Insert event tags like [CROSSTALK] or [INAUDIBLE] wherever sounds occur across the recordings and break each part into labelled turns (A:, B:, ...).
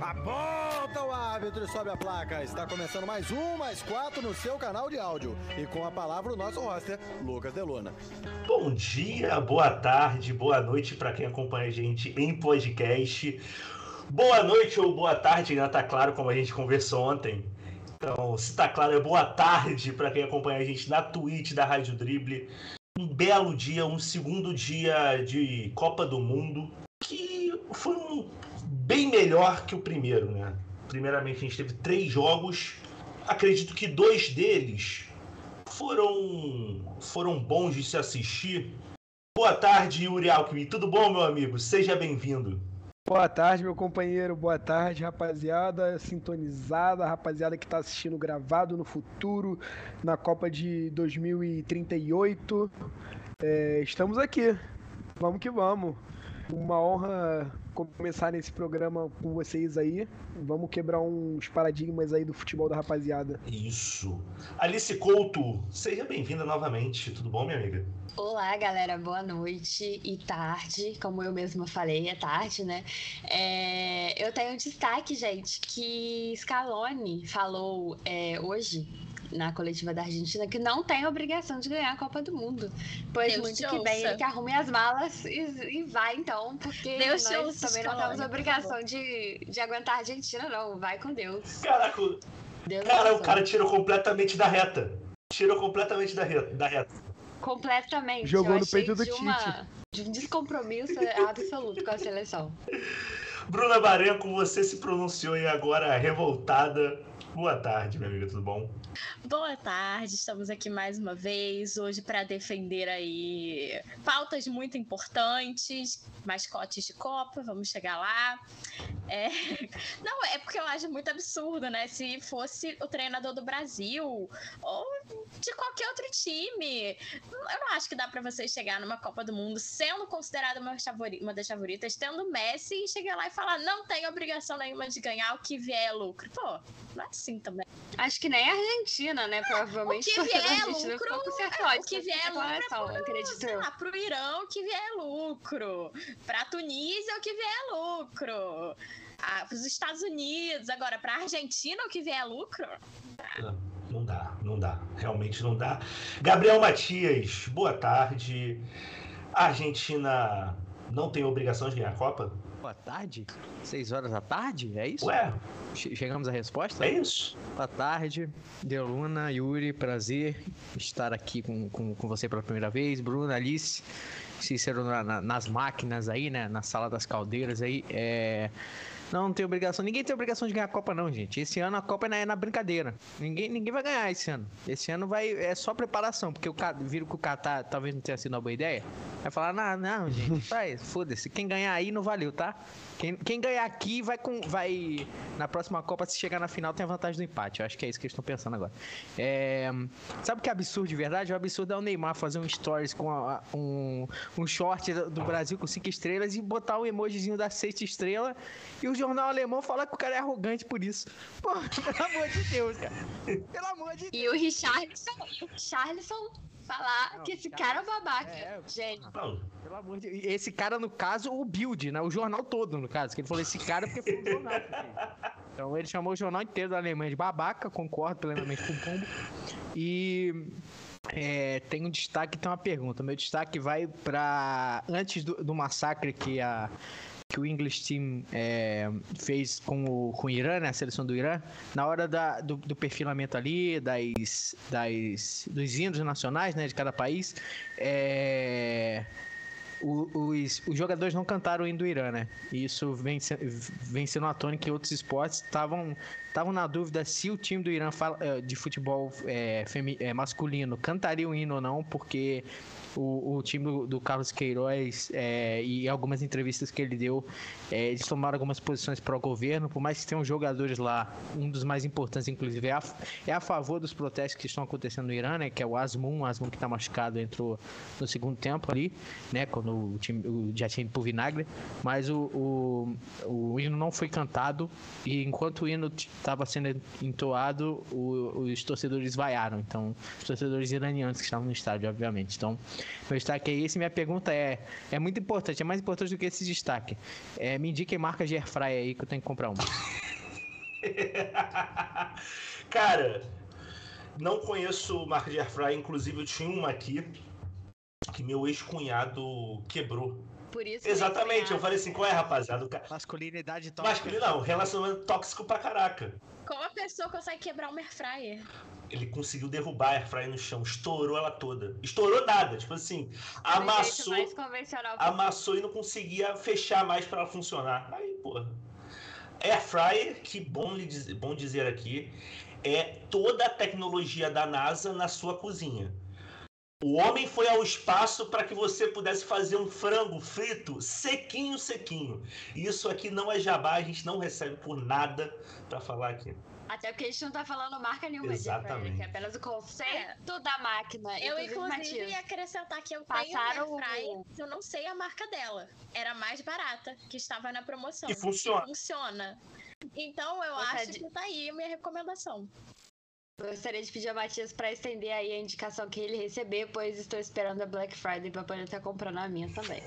A: Aponta o árbitro e sobe a placa. Está começando mais um, mais quatro no seu canal de áudio. E com a palavra o nosso roster, Lucas Deluna.
B: Bom dia, boa tarde, boa noite para quem acompanha a gente em podcast. Boa noite ou boa tarde, ainda tá claro como a gente conversou ontem. Então, se tá claro, é boa tarde para quem acompanha a gente na Twitch da Rádio Dribble. Um belo dia, um segundo dia de Copa do Mundo, que foi um bem melhor que o primeiro, né? Primeiramente, a gente teve três jogos. Acredito que dois deles foram, foram bons de se assistir. Boa tarde, Yuri Alckmin. Tudo bom, meu amigo? Seja bem-vindo.
C: Boa tarde, meu companheiro. Boa tarde, rapaziada sintonizada, rapaziada que está assistindo gravado no futuro, na Copa de 2038. É, estamos aqui. Vamos que vamos. Uma honra começar nesse programa com vocês aí. Vamos quebrar uns paradigmas aí do futebol da rapaziada.
B: Isso. Alice Couto, seja bem-vinda novamente. Tudo bom, minha amiga?
D: Olá, galera. Boa noite e tarde. Como eu mesma falei, é tarde, né? É... Eu tenho um destaque, gente, que Scaloni falou é, hoje na coletiva da Argentina que não tem obrigação de ganhar a Copa do Mundo. Pois Deus muito que bem ele que arrume as malas e, e vai então, porque Deus nós também não temos obrigação de, de aguentar a Argentina, não. Vai com Deus.
B: Caraca, Deus cara, o cara tirou completamente da reta. Tirou completamente da reta. Da reta.
D: Completamente.
C: Jogou no peito do Tite.
D: De um descompromisso absoluto com a seleção. [LAUGHS]
B: Bruna Barenco, você se pronunciou e agora revoltada Boa tarde, minha amiga, tudo bom?
E: Boa tarde, estamos aqui mais uma vez hoje para defender aí pautas muito importantes, mascotes de Copa, vamos chegar lá. É... [LAUGHS] Não, é porque eu acho muito absurdo, né? Se fosse o treinador do Brasil ou de qualquer outro time, eu não acho que dá para você chegar numa Copa do Mundo sendo considerada uma, uma das favoritas, tendo Messi e chegar lá e falar não tem obrigação nenhuma de ganhar, o que vier é lucro. Pô, não é assim também.
D: Acho que nem a Argentina, né? Provavelmente.
E: O que vier é lucro. É, o que vier é lucro é pro, acredito. Sei lá, pro Irã o que vier é lucro. Pra Tunísia o que vier é lucro. Ah, pros Estados Unidos. Agora, pra Argentina o que vier é lucro.
B: Não. Não dá, não dá. Realmente não dá. Gabriel Matias, boa tarde. A Argentina não tem obrigação de ganhar a Copa?
F: Boa tarde? Seis horas da tarde? É isso?
B: Ué?
F: Chegamos à resposta?
B: É isso.
F: Boa tarde, Deluna, Yuri, prazer estar aqui com, com, com você pela primeira vez. Bruna, Alice, Cícero na, na, nas máquinas aí, né? Na sala das caldeiras aí. É... Não, não tem obrigação. Ninguém tem obrigação de ganhar a Copa, não, gente. Esse ano a Copa é na, é na brincadeira. Ninguém, ninguém vai ganhar esse ano. Esse ano vai é só preparação, porque o viram que o Qatar talvez não tenha sido uma boa ideia. Vai falar, não, não, gente, [LAUGHS] faz, foda-se. Quem ganhar aí não valeu, tá? Quem, quem ganhar aqui vai com. Vai. Na próxima Copa, se chegar na final, tem a vantagem do empate. Eu acho que é isso que eles estão pensando agora. É, sabe o que é absurdo de verdade? O absurdo é o Neymar fazer um stories com a, um, um short do Brasil com cinco estrelas e botar o emojizinho da sexta estrela e o jornal alemão falar que o cara é arrogante por isso. Pô, [LAUGHS] pelo amor de Deus, cara. Pelo amor de Deus.
D: E o Richardson, e o Richardson falar não, que esse cara, cara é babaca. É, Gênio.
F: Pelo amor de Deus. Esse cara, no caso, o Build, né? O jornal todo, no caso. Que ele falou esse cara porque foi um jornal. [LAUGHS] então ele chamou o jornal inteiro da Alemanha de babaca, concordo plenamente com o Pombo. E. É, tem um destaque, tem uma pergunta. Meu destaque vai para antes do, do massacre que a que o English Team é, fez com o, com o Irã, né, a seleção do Irã, na hora da, do, do, perfilamento ali, das, das, dos hinos nacionais né, de cada país, é, os, os jogadores não cantaram o hino do Irã, né? E isso vem, vem sendo uma tônica que outros esportes estavam na dúvida se o time do Irã eh, de futebol é, masculino cantaria o hino ou não, porque o, o time do, Carlos Queiroz é, e algumas entrevistas que ele deu, é, eles tomaram algumas posições pró-governo, por mais que tenham jogadores lá, um dos mais importantes, inclusive, é a, é a favor dos protestos que estão acontecendo no Irã, né? Que é o Asmun, o Asmun que está machucado, entrou no segundo tempo ali, né? Quando no time, o, já tinha ido pro vinagre, mas o, o, o hino não foi cantado e enquanto o hino estava sendo entoado, o, os torcedores vaiaram. Então, os torcedores iranianos que estavam no estádio, obviamente. Então, meu destaque é esse. Minha pergunta é: é muito importante, é mais importante do que esse destaque. É, me indiquem marcas de airfryer aí que eu tenho que comprar uma. [LAUGHS]
B: Cara, não conheço marca de airfryer, inclusive eu tinha uma aqui que meu ex-cunhado quebrou.
D: Por isso
B: Exatamente, eu falei assim, qual é, rapaziada?
F: Masculinidade tóxica.
B: Masculino não, relacionamento tóxico pra caraca.
E: Como a pessoa consegue quebrar uma airfryer?
B: Ele conseguiu derrubar a airfryer no chão, estrurou ela toda. Estourou nada, tipo assim, amassou,
D: mais convencional.
B: amassou e não conseguia fechar mais pra ela funcionar. Aí, porra. Airfryer, que bom, lhe dizer, bom dizer aqui, é toda a tecnologia da NASA na sua cozinha. O homem foi ao espaço para que você pudesse fazer um frango frito sequinho, sequinho. Isso aqui não é jabá, a gente não recebe por nada para falar aqui.
D: Até porque a gente não tá falando marca nenhuma
B: Exatamente.
D: de é apenas o conceito da máquina.
E: Eu,
D: Inclusive,
E: ia acrescentar que eu
D: Passaram
E: tenho uma airfryer,
D: o-
E: eu não sei a marca dela. Era mais barata, que estava na promoção.
B: E funciona.
E: Funciona. Então, eu acho
D: é de-
E: que tá aí a minha recomendação.
D: Gostaria de pedir ao Matias para estender aí a indicação que ele receber, pois estou esperando a Black Friday para poder estar comprando a minha também.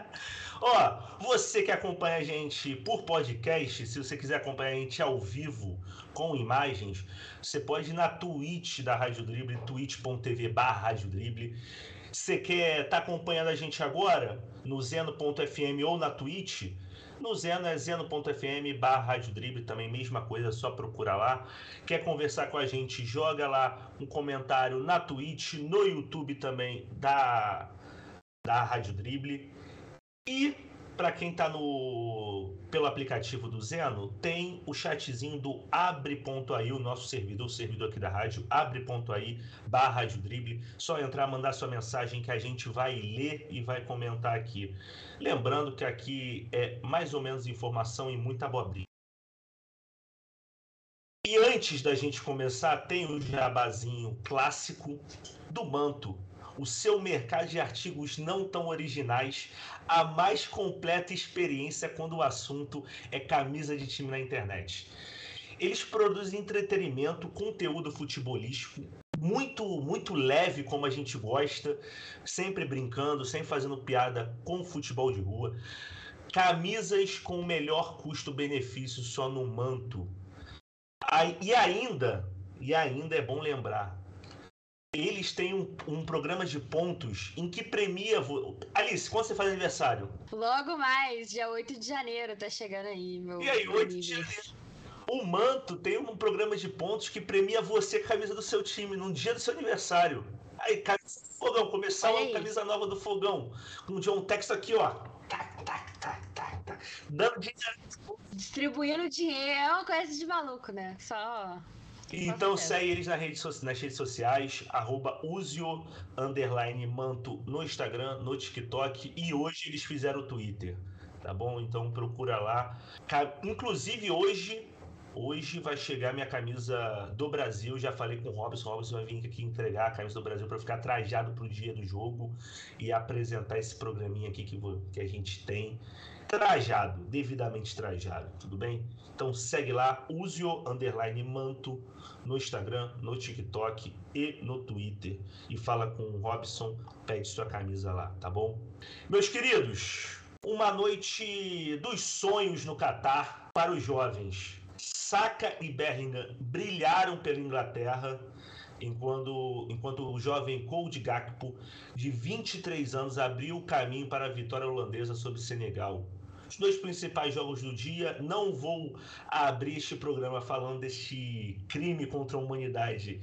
D: [LAUGHS]
B: Ó, você que acompanha a gente por podcast, se você quiser acompanhar a gente ao vivo com imagens, você pode ir na Twitch da Rádio Drible, twitch.tv barra Rádio Drible. Você quer estar acompanhando a gente agora no zeno.fm ou na Twitch? No Zeno é zeno.fm barra Drible, também mesma coisa, só procura lá. Quer conversar com a gente, joga lá um comentário na Twitch, no YouTube também da, da Rádio Drible. E para quem tá no pelo aplicativo do Zeno, tem o chatzinho do abre.ai, o nosso servidor, o servidor aqui da rádio, abre.ai barra Drible. Só entrar, mandar sua mensagem que a gente vai ler e vai comentar aqui. Lembrando que aqui é mais ou menos informação e muita abobrinha. E antes da gente começar, tem o jabazinho clássico do Manto. O seu mercado de artigos não tão originais, a mais completa experiência quando o assunto é camisa de time na internet. Eles produzem entretenimento, conteúdo futebolístico, muito, muito leve, como a gente gosta, sempre brincando, sempre fazendo piada com futebol de rua. Camisas com o melhor custo-benefício só no manto. E ainda, e ainda é bom lembrar, eles têm um, um programa de pontos em que premia. vo- Alice, quando você faz aniversário?
D: Logo mais, dia 8 de janeiro, tá chegando aí, meu.
B: E aí,
D: meu
B: 8 de janeiro. O Manto tem um programa de pontos que premia você com a camisa do seu time num dia do seu aniversário. Aí, camisa do Fogão, começar uma camisa nova do Fogão. Com o John Tex aqui, ó. Tac, tac, tac, tac, tac. Dando dinheiro.
D: Distribuindo dinheiro é uma coisa de maluco, né? Só.
B: Então segue eles nas redes, sociais, arroba Uzio, underline Manto no Instagram, no TikTok e hoje eles fizeram o Twitter, tá bom? Então procura lá. Inclusive hoje, hoje vai chegar minha camisa do Brasil, já falei com o Robson, o Robson vai vir aqui entregar a camisa do Brasil para ficar trajado pro dia do jogo e apresentar esse programinha aqui que, que a gente tem. Trajado, devidamente trajado, tudo bem? Então segue lá, Uzio, underline Manto, no Instagram, no TikTok e no Twitter. E fala com o Robson, pede sua camisa lá, tá bom? Meus queridos, uma noite dos sonhos no Catar para os jovens. Saka e Bellingham brilharam pela Inglaterra, enquanto, enquanto o jovem Cody Gakpo, de 23 anos, abriu o caminho para a vitória holandesa sobre o Senegal. Os dois principais jogos do dia, não vou abrir este programa falando deste crime contra a humanidade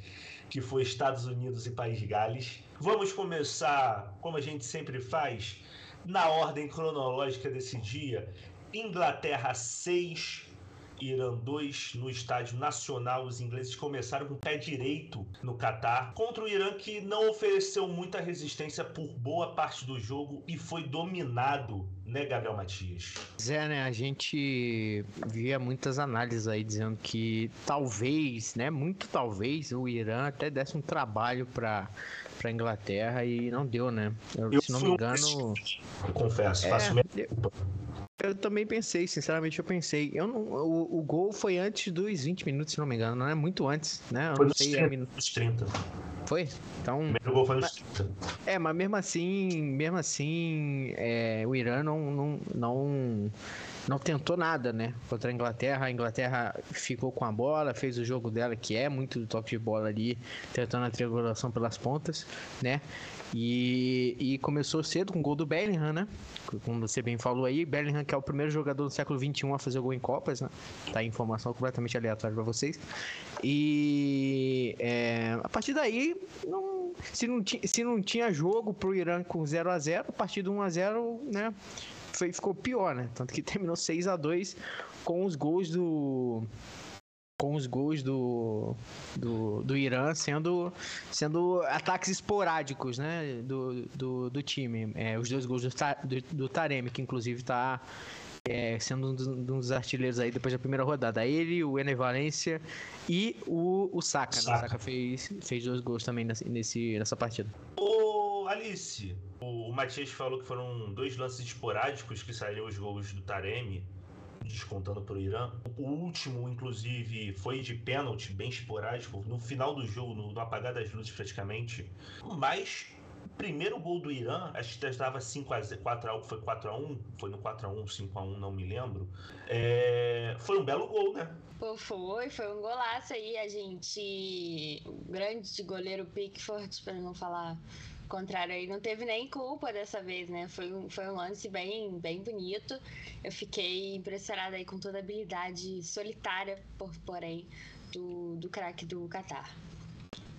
B: que foi Estados Unidos e País de Gales. Vamos começar, como a gente sempre faz, na ordem cronológica desse dia. Inglaterra 6, Irã 2 no estádio nacional. Os ingleses começaram com o pé direito no Catar contra o Irã que não ofereceu muita resistência por boa parte do jogo e foi dominado, né, Gabriel Matias?
F: Zé, né? A gente via muitas análises aí dizendo que talvez, né? Muito talvez o Irã até desse um trabalho para para Inglaterra e não deu, né? Eu,
B: Eu
F: se não me
B: um
F: engano.
B: Confesso,
F: É,
B: faço minha
F: eu- também pensei, sinceramente, eu pensei. Eu não, o, o gol foi antes dos 20 minutos, se não me engano, não é muito antes, né? Eu
B: Foi
F: não sei a
B: 30.
F: minuto.
B: Nos 30.
F: Foi? Então.
B: O primeiro gol foi nos 30.
F: É, mas mesmo assim, mesmo assim, é, o Irã não, não, não, não tentou nada, né? Contra a Inglaterra. A Inglaterra ficou com a bola, fez o jogo dela, que é muito do toque de bola ali, tentando a triangulação pelas pontas, né? E, e começou cedo com o gol do Bellingham, né? Como você bem falou aí, Bellingham que é o primeiro jogador do século XXI a fazer gol em Copas, né? Tá aí informação completamente aleatória para vocês. E é, a partir daí, não, se, não ti, se não tinha jogo pro Irã com 0 a 0 a partir do 1 a 0 né? Foi, ficou pior, né? Tanto que [LAUGHS] terminou 6 a 2 com os gols do com os gols do, do, do Irã sendo, sendo ataques esporádicos né, do, do, do time. É, os dois gols do, do, do Taremi, que inclusive está sendo um dos, um dos artilheiros aí depois da primeira rodada. Ele, o Ener Valência e o, o Saka. né? O
B: Saka.
F: Saka fez, fez dois gols também nesse, nesse, nessa partida.
B: Ô, Alice, o, o Matias falou que foram dois lances esporádicos que saíram os gols do Taremi, descontando pro Irã. O último, inclusive, foi de pênalti, bem esporádico, no final do jogo, no, no apagar das luzes praticamente. Mas o primeiro gol do Irã, acho que estava 5x0, 4x1, foi 4x1, foi no 4x1, 5x1, não me lembro. É, foi um belo gol, né?
D: Pô, foi, foi um golaço aí. A gente. O grande goleiro Pickford, pra não falar o contrário aí, não teve nem culpa dessa vez, né? Foi um, foi um lance bem, bem bonito. Eu fiquei impressionada aí com toda a habilidade solitária, por, porém, do, do craque do Qatar.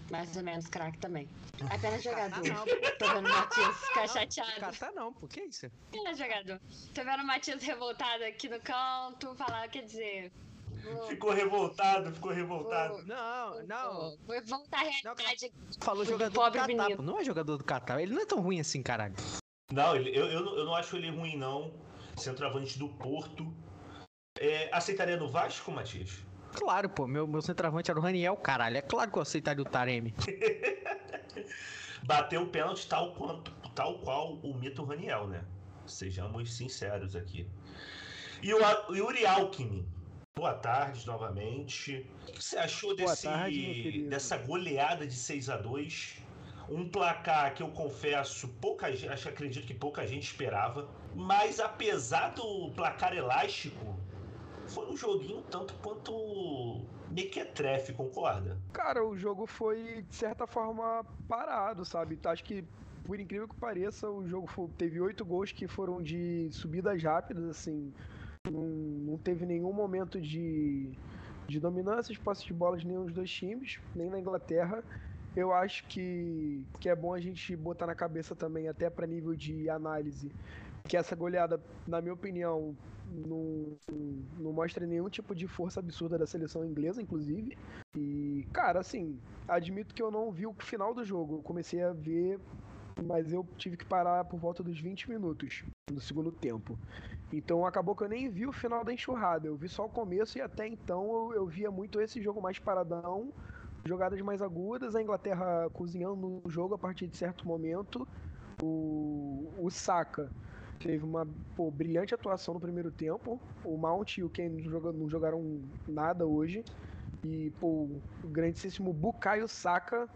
D: Mais ou menos craque também. Apenas jogador.
F: não. [LAUGHS]
D: Tô vendo o Matias ficar chateado.
F: Catar não, por que isso?
D: Apenas jogador. Tô vendo o Matias revoltado aqui no canto, falar, quer dizer.
B: Ficou revoltado, ficou revoltado.
F: Não, não.
D: Vou voltar à realidade.
F: Falou
D: do
F: jogador
D: pobre
F: do Catar. Não é jogador do Catar. Ele não é tão ruim assim, caralho.
B: Não, ele- eu, eu, não- eu não acho ele ruim, não. Centroavante do Porto. É, aceitaria no Vasco, Matias?
F: Claro, pô. Meu, meu centroavante era o Raniel, caralho. É claro que eu aceitaria o Taremi. [LAUGHS]
B: Bateu o pênalti tal, quanto, tal qual o mito Raniel, né? Sejamos sinceros aqui. E o o Yuri Alckmin. Boa tarde novamente. O que você achou desse,
C: tarde,
B: dessa goleada de 6 a 2 Um placar que eu confesso, pouca acho que acredito que pouca gente esperava. Mas apesar do placar elástico, foi um joguinho tanto quanto mequetrefe, concorda?
C: Cara, o jogo foi, de certa forma, parado, sabe? Acho que, por incrível que pareça, o jogo teve oito gols que foram de subidas rápidas, assim. Não, não teve nenhum momento de, de dominância de posse de bola de nenhum dos dois times, nem na Inglaterra. Eu acho que, que é bom a gente botar na cabeça também, até para nível de análise, que essa goleada, na minha opinião, não, não mostra nenhum tipo de força absurda da seleção inglesa, inclusive. E, cara, assim, admito que eu não vi o final do jogo. Eu comecei a ver, mas eu tive que parar por volta dos 20 minutos do segundo tempo. Então acabou que eu nem vi o final da enxurrada. Eu vi só o começo e até então eu, eu via muito esse jogo mais paradão, jogadas mais agudas, a Inglaterra cozinhando no jogo a partir de certo momento. O, o Saka teve uma pô, brilhante atuação no primeiro tempo. O Mount e o Kane não jogaram nada hoje. E pô, o grandíssimo Bukayo Saka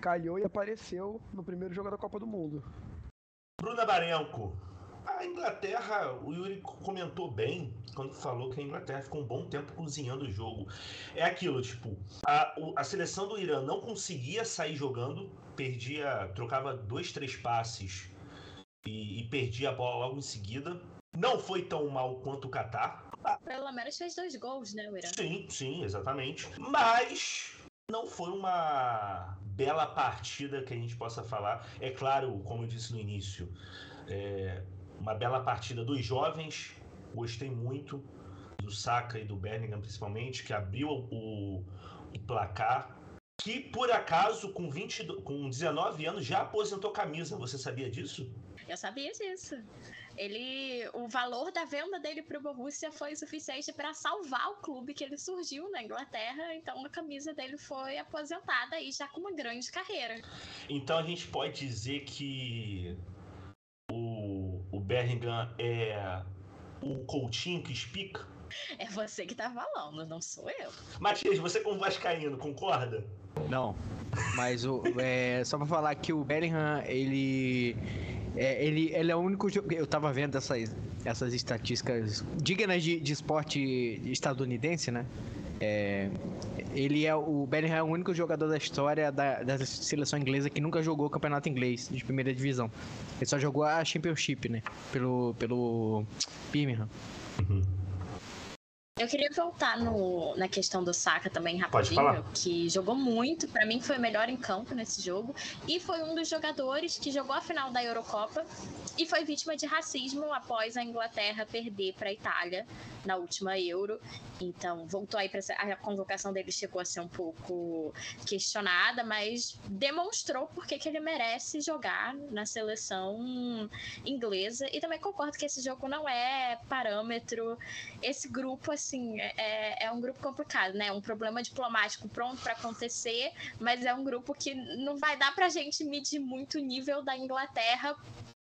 C: calhou e apareceu no primeiro jogo da Copa do Mundo.
B: Bruna Barenco. A Inglaterra, o Yuri comentou bem quando falou que a Inglaterra ficou um bom tempo cozinhando o jogo. É aquilo, tipo, a, a seleção do Irã não conseguia sair jogando, perdia, trocava dois, três passes e, e perdia a bola logo em seguida. Não foi tão mal quanto o Catar.
E: Pelo menos fez dois gols, né, o Irã?
B: Sim, sim, exatamente. Mas não foi uma bela partida que a gente possa falar. É claro, como eu disse no início, é uma bela partida dos jovens. Gostei muito do Saka e do Birmingham, principalmente, que abriu o, o placar. Que por acaso, com, 20, com 19 anos, já aposentou camisa. Você sabia disso?
E: Eu sabia disso. Ele, o valor da venda dele para o Borussia foi suficiente para salvar o clube que ele surgiu na Inglaterra. Então a camisa dele foi aposentada e já com uma grande carreira.
B: Então a gente pode dizer que o, o Birmingham é o Coutinho que explica?
E: É você que tá falando, não sou eu.
B: Matias, você como vascaíno, concorda?
F: Não, mas o, é, só pra falar que o Bellingham, ele é, ele, ele é o único jogo. Eu tava vendo essas, essas estatísticas dignas de, de esporte estadunidense, né? É, ele é o Bellingham é o único jogador da história da, da seleção inglesa que nunca jogou o campeonato inglês de primeira divisão. Ele só jogou a Championship, né? Pelo pelo Birmingham. Uhum.
E: Eu queria voltar no, na questão do Saka também rapidinho, que jogou muito, para mim foi o melhor em campo nesse jogo e foi um dos jogadores que jogou a final da Eurocopa e foi vítima de racismo após a Inglaterra perder para a Itália na última Euro. Então, voltou aí para a convocação dele chegou a ser um pouco questionada, mas demonstrou porque que ele merece jogar na seleção inglesa e também concordo que esse jogo não é parâmetro. Esse grupo assim assim, é, é um grupo complicado, né? Um problema diplomático pronto para acontecer, mas é um grupo que não vai dar pra gente medir muito o nível da Inglaterra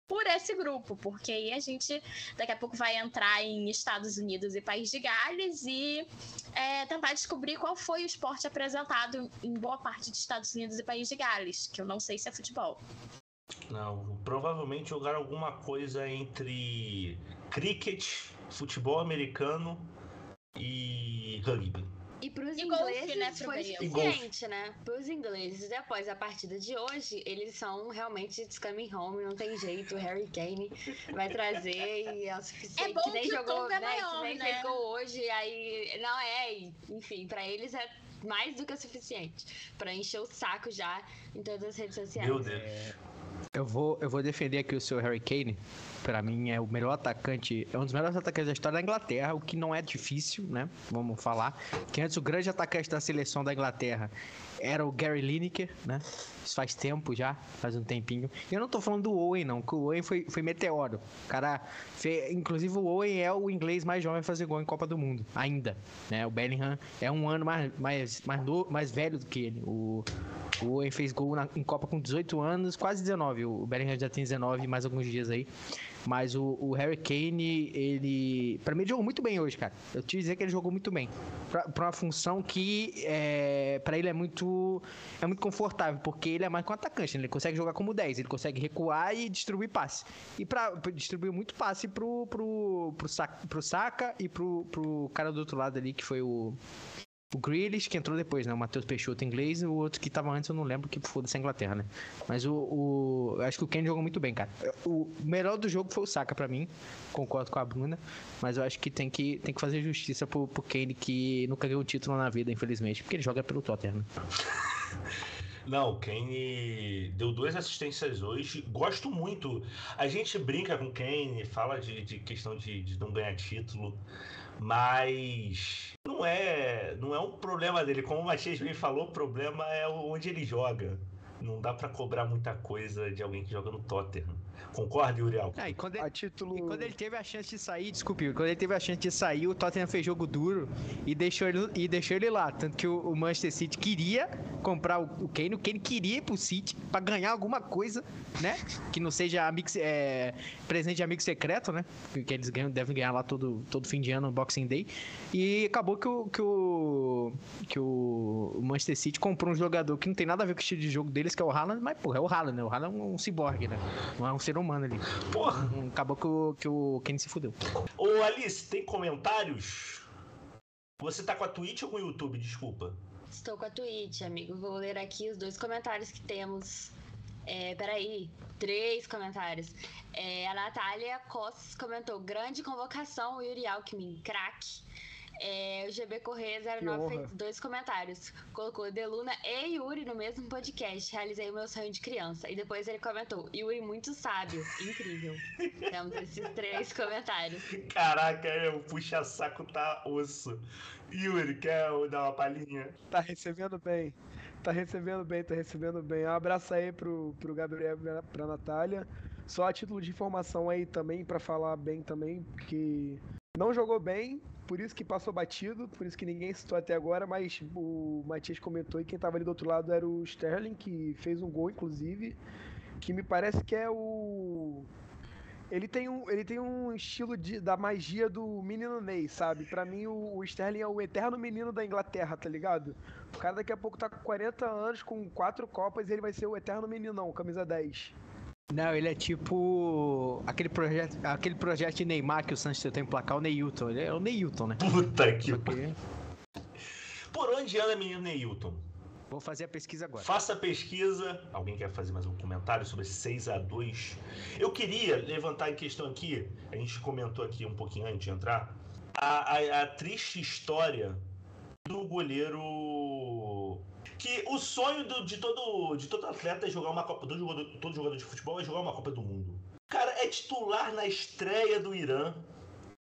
E: por esse grupo, porque aí a gente daqui a pouco vai entrar em Estados Unidos e País de Gales e é, tentar descobrir qual foi o esporte apresentado em boa parte de Estados Unidos e País de Gales, que eu não sei se é futebol.
B: Não, provavelmente jogar alguma coisa entre cricket, futebol americano e rugby.
D: E para os ingleses né, foi suficiente, né? Para os ingleses, depois da partida de hoje, eles são realmente coming home, não tem jeito. O Harry Kane vai trazer e é o suficiente.
E: É bom que
D: nem
E: que
D: jogou,
E: é
D: né?
E: maior,
D: que nem
E: né?
D: jogou hoje, aí não é. Enfim, para eles é mais do que o suficiente para encher o saco já em todas as redes sociais.
B: Meu Deus.
F: Eu vou, eu vou defender aqui o seu Harry Kane. Para mim é o melhor atacante, é um dos melhores atacantes da história da Inglaterra, o que não é difícil, né? Vamos falar. Que antes o grande atacante da seleção da Inglaterra era o Gary Lineker, né? Isso faz tempo já, faz um tempinho. Eu não tô falando do Owen, não, que o Owen foi, foi meteoro. O cara, fez, inclusive o Owen é o inglês mais jovem a fazer gol em Copa do Mundo, ainda. Né? O Bellingham é um ano mais, mais, mais, no, mais velho do que ele. O, o Owen fez gol na, em Copa com 18 anos, quase 19. O Bellingham já tem 19, mais alguns dias aí. Mas o, o Harry Kane, ele. Pra mim, ele jogou muito bem hoje, cara. Eu te dizer que ele jogou muito bem. Pra, pra uma função que, é, pra ele, é muito. É muito confortável, porque ele é mais que um atacante. Né? Ele consegue jogar como 10, ele consegue recuar e distribuir passe. E pra, pra distribuir muito passe pro, pro, pro, Saka, pro Saka e pro, pro cara do outro lado ali, que foi o o Grealish, que entrou depois, né? O Matheus Peixoto inglês e o outro que tava antes, eu não lembro que foda-se a Inglaterra, né? Mas o, o. Acho que o Kane jogou muito bem, cara. O melhor do jogo foi o Saka pra mim. Concordo com a Bruna. Mas eu acho que tem que, tem que fazer justiça pro, pro Kane, que nunca ganhou título na vida, infelizmente. Porque ele joga pelo Tottenham. Né? [LAUGHS]
B: Não, o Kane deu duas assistências hoje. Gosto muito. A gente brinca com o Kane, fala de, de questão de, de não ganhar título mas não é não é um problema dele. Como o Matias bem falou, o problema é onde ele joga. Não dá para cobrar muita coisa de alguém que joga no Tottenham. Concorda, Uriel?
F: Ah, e quando,
C: A
F: ele,
C: título.
F: e quando ele teve a chance de sair, desculpe, quando ele teve a chance de sair, o Tottenham fez jogo duro e deixou ele, e deixou ele lá. Tanto que o, o Manchester City queria comprar o, o Kane, o Kane queria ir pro City pra ganhar alguma coisa, né? Que não seja amigo, é, presente de amigo secreto, né? Que eles ganham, devem ganhar lá todo, todo fim de ano, no Boxing Day. E acabou que o, que o, que o Manchester City comprou um jogador que não tem nada a ver com o estilo de jogo deles, que é o Haaland, mas, porra, é o Haaland, né? O Haaland é um, um ciborgue, né? Não é um ser humano ali.
B: Porra!
F: Acabou que o, que o Kane se fudeu.
B: Ô Alice, tem comentários? Você tá com a Twitch ou com o YouTube? Desculpa.
D: Estou com a Twitch, amigo. Vou ler aqui os dois comentários que temos. É, peraí, três comentários. É, a Natália Costas comentou: grande convocação, Yuri Alckmin, craque. É, o GB Correia
C: Que
D: 09
C: honra.
D: fez dois comentários. Colocou Deluna e Yuri no mesmo podcast. Realizei o meu sonho de criança. E depois ele comentou: Yuri muito sábio. Incrível. [LAUGHS] Temos esses três comentários.
B: Caraca, é, o puxa-saco tá osso. Yuri, quer dar uma palhinha?
C: Tá recebendo bem. Tá recebendo bem, tá recebendo bem. Um abraço aí pro, pro Gabriel e pra- pra Natália. Só a título de informação aí também, pra falar bem também, que não jogou bem, por isso que passou batido, por isso que ninguém citou até agora, mas o Matias comentou e quem tava ali do outro lado era o Sterling, que fez um gol, inclusive, que me parece que é o. Ele tem um, ele tem um estilo de, da magia do menino Ney, sabe? Pra mim, o, o Sterling é o eterno menino da Inglaterra, tá ligado? O cara daqui a pouco tá com 40 anos, com quatro copas, e ele vai ser o eterno meninão, camisa 10.
F: Não, ele é tipo aquele projeto, aquele projeto de Neymar que o Santos tentou emplacar, o Neilton. Ele é o Neilton, né?
B: Puta que
F: Só
B: pariu.
F: que-
B: Por onde anda menino Neilton?
F: Vou fazer a pesquisa agora.
B: Faça a pesquisa. Alguém quer fazer mais um comentário sobre esse 6 a 2 Eu queria levantar em questão aqui, a gente comentou aqui um pouquinho antes de entrar, a, a- a triste história do goleiro. Que o sonho do- de, todo, de todo atleta é jogar uma Copa. Do jogador, todo jogador de futebol é jogar uma Copa do Mundo. Cara é titular na estreia do Irã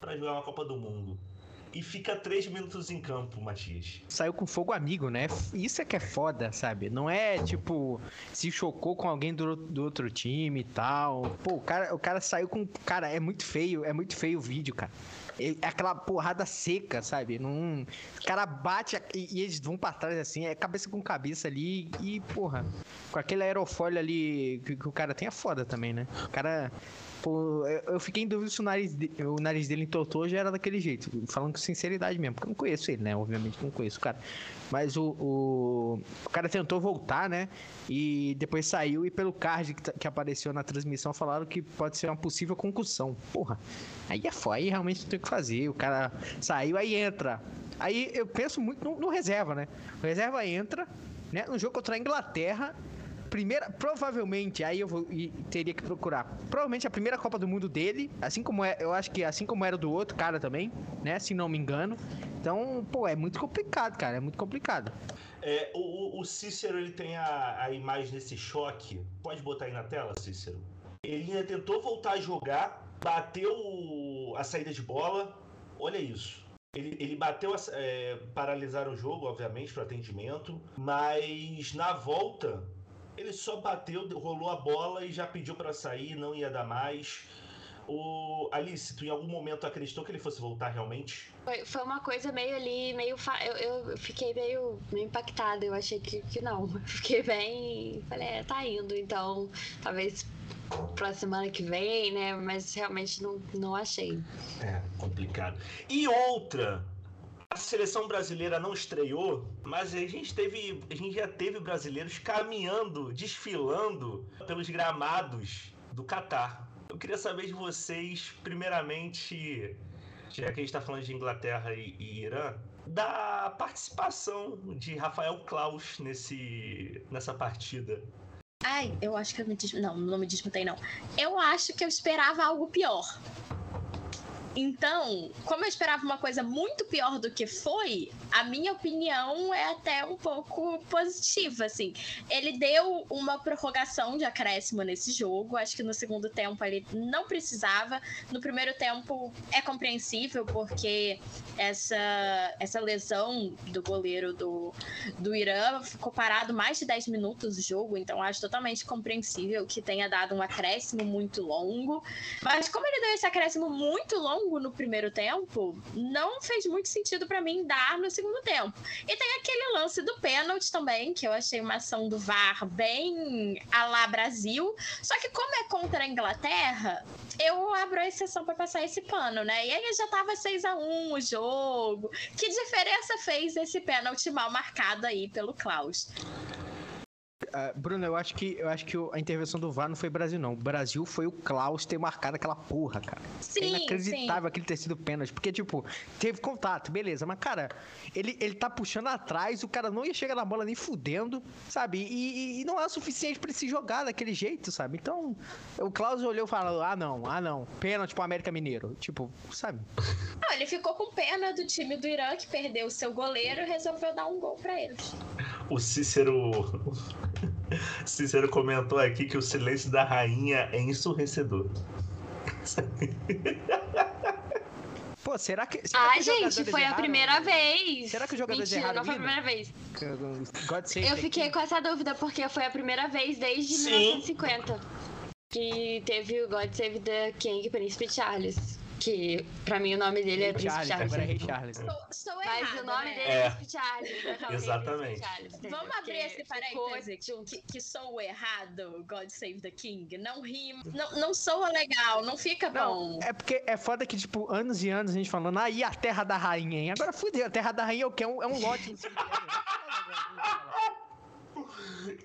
B: pra jogar uma Copa do Mundo. E fica três minutos em campo, Matias.
F: Saiu com fogo amigo, né? Isso é que é foda, sabe? Não é tipo, se chocou com alguém do, do outro time e tal. Pô, o cara, o cara saiu com. Cara, é muito feio, é muito feio o vídeo, cara. É aquela porrada seca, sabe? O cara bate e, e eles vão pra trás assim, é cabeça com cabeça ali e, porra, com aquele aerofólio ali que, que o cara tem é foda também, né? O cara. Pô, eu eu fiquei em dúvida se o nariz, de- o nariz dele entortou já era daquele jeito. Falando com sinceridade mesmo, porque eu não conheço ele, né? Obviamente não conheço o cara. Mas o, o, o cara tentou voltar, né? E depois saiu e pelo card que, tá- que apareceu na transmissão falaram que pode ser uma possível concussão. Porra, aí é foda, aí realmente não tem o que fazer. O cara saiu, aí entra. Aí eu penso muito no, no reserva, né? O reserva entra, né? No jogo contra a Inglaterra. Primeira, provavelmente, aí eu vou, teria que procurar. Provavelmente a primeira Copa do Mundo dele, assim como é, eu acho que assim como era do outro cara também, né? Se não me engano. Então, pô, é muito complicado, cara, é muito complicado.
B: É, o, o- Cícero ele tem a, a imagem desse choque. Pode botar aí na tela, Cícero? Ele tentou voltar a jogar, bateu a saída de bola. Olha isso. Ele, ele bateu, é, paralisar o jogo, obviamente, para atendimento, mas na volta ele só bateu, rolou a bola e já pediu para sair, não ia dar mais. O Alice, tu em algum momento acreditou que ele fosse voltar realmente?
D: Foi, foi uma coisa meio ali, meio. fa- Eu, eu fiquei meio, meio impactada. Eu achei que, que não. [LAUGHS] Fiquei bem. Falei, é, tá indo, então talvez pra semana que vem, né? Mas realmente não, não achei.
B: É, complicado. E outra, a seleção brasileira não estreou, mas a gente teve, a gente já teve brasileiros caminhando, desfilando pelos gramados do Catar. Eu queria saber de vocês, primeiramente, já que a gente está falando de Inglaterra e, e Irã, da participação de Rafael Klaus nesse, nessa partida.
E: Ai, eu acho que eu me dis... Não, não me disputei, não. Eu acho que eu esperava algo pior. Então, como eu esperava uma coisa muito pior do que foi, a minha opinião é até um pouco positiva, assim. Ele deu uma prorrogação de acréscimo nesse jogo. Acho que no segundo tempo ele não precisava. No primeiro tempo é compreensível, porque essa, essa lesão do goleiro do, do Irã ficou parado mais de 10 minutos o jogo, então acho totalmente compreensível que tenha dado um acréscimo muito longo. Mas como ele deu esse acréscimo muito longo no primeiro tempo, não fez muito sentido pra mim dar no segundo tempo. E tem aquele lance do pênalti também, que eu achei uma ação do VAR bem a lá Brasil. Só que como é contra a Inglaterra, eu abro a exceção pra passar esse pano, né? E aí já tava 6 a 1 o jogo. Que diferença fez esse pênalti mal marcado aí pelo Klaus?
F: Uh, Bruno, eu acho que eu acho que a intervenção do VAR não foi Brasil, não. O Brasil foi o Klaus ter marcado aquela porra, cara. É
E: Sim,
F: é inacreditável
E: sim.
F: aquele ter sido pênalti. Porque, tipo, teve contato, beleza. Mas, cara, ele, ele tá puxando atrás, o cara não ia chegar na bola nem fudendo, sabe? E, e, e não é o suficiente pra ele se jogar daquele jeito, sabe? Então, o Klaus olhou e falou: ah, não, ah, não. Pênalti pro América Mineiro. Tipo, sabe?
E: Não, ele ficou com pena do time do Irã que perdeu o seu goleiro e resolveu dar um gol pra eles.
B: O Cícero. Cícero comentou aqui que o silêncio da rainha é ensurrecedor.
F: Pô, será que. Será
D: Ah,
F: que
D: gente, foi a
F: erraram?
D: primeira vez.
F: Será que os jogadores
D: Mentira,
F: erraram
D: não foi a primeira vez.
F: God save
D: Eu fiquei com essa dúvida porque foi a primeira vez desde
B: Sim.
D: 1950 que teve o God Save the King Príncipe Charles. Que pra mim o nome dele é Príncipe
F: Charles, agora é Rei Charles.
E: Estou, estou
D: Mas o nome
E: né?
D: dele
B: É.
D: é Príncipe Charles. Príncipe
B: Exatamente.
D: Charles?
E: Vamos abrir esse
D: ficou
E: parêntese
D: junto.
E: que, que sou errado, God Save the King. Não rima, não, não soa legal, não fica
F: Não,
E: bom.
F: é porque é foda que, tipo, anos e anos a gente falando, aí a Terra da Rainha, hein? Agora fudeu, a Terra da Rainha é o quê? É um, é um lote. [LAUGHS]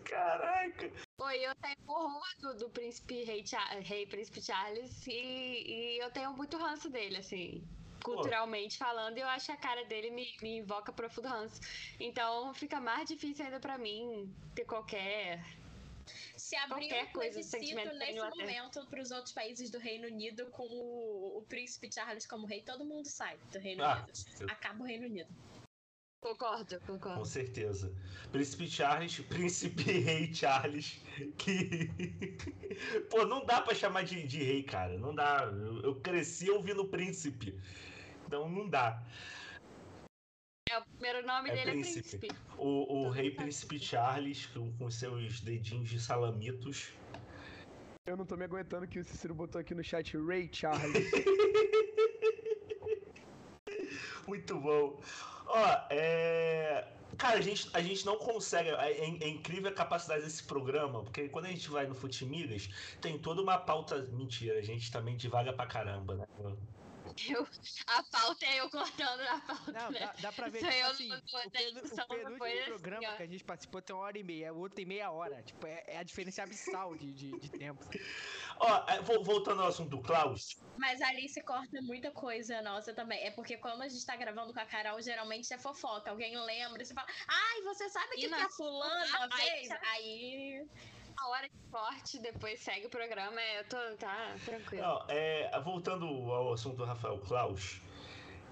B: Caraca!
D: Oi, eu tenho horror do, do príncipe rei, rei príncipe Charles e, e eu tenho muito ranço dele, assim, culturalmente falando, e eu acho que a cara dele me, me invoca profundo ranço. Então fica mais difícil ainda pra mim ter qualquer.
E: Se abrir
D: qualquer
E: um
D: coisa,
E: plebiscito nesse momento para os outros países do Reino Unido com o, o príncipe Charles como rei, todo mundo sai do Reino
B: Ah,
E: Unido. Acaba o Reino Unido.
D: Concordo,
B: com
D: concordo.
B: certeza. Príncipe Charles, [LAUGHS] Príncipe Rei Charles, que. [LAUGHS] Pô, não dá pra chamar de, de rei, cara. Não dá. Eu, eu cresci ouvindo Príncipe. Então não dá.
D: É, o primeiro nome
B: É
D: dele
B: príncipe.
D: é príncipe.
B: O, o rei Príncipe Charles, com, com seus dedinhos de salamitos.
C: Eu não tô me aguentando que o Cícero botou aqui no chat Ray Charles. [LAUGHS]
B: Muito bom. Ó, é. Cara, a gente, a gente não consegue. É, é- é incrível a capacidade desse programa, porque quando a gente vai no Futimigas, tem toda uma pauta. Mentira, a gente também divaga pra caramba, né?
D: Eu, a pauta é eu cortando na pauta.
F: Não,
D: né?
F: dá, dá pra ver, tipo
D: eu
F: assim, o, penu- o penúltimo
D: assim,
F: programa
D: ó.
F: que a gente participou tem uma hora e meia, o outro tem meia hora. Tipo, é, é a diferença abissal de, de, de tempo.
B: Ó, é, vo- voltando ao assunto do Klaus.
E: Mas ali se corta muita coisa nossa também. É porque quando a gente tá gravando com a Carol, geralmente é fofoca. Alguém lembra, você fala, ai, você sabe que,
D: E
E: que
D: na-
E: a fulana fez?
D: tá-
E: Aí.
D: A hora de corte, depois segue o programa, eu tô. Tá, tranquilo.
B: Não, é, voltando ao assunto do Rafael Klaus,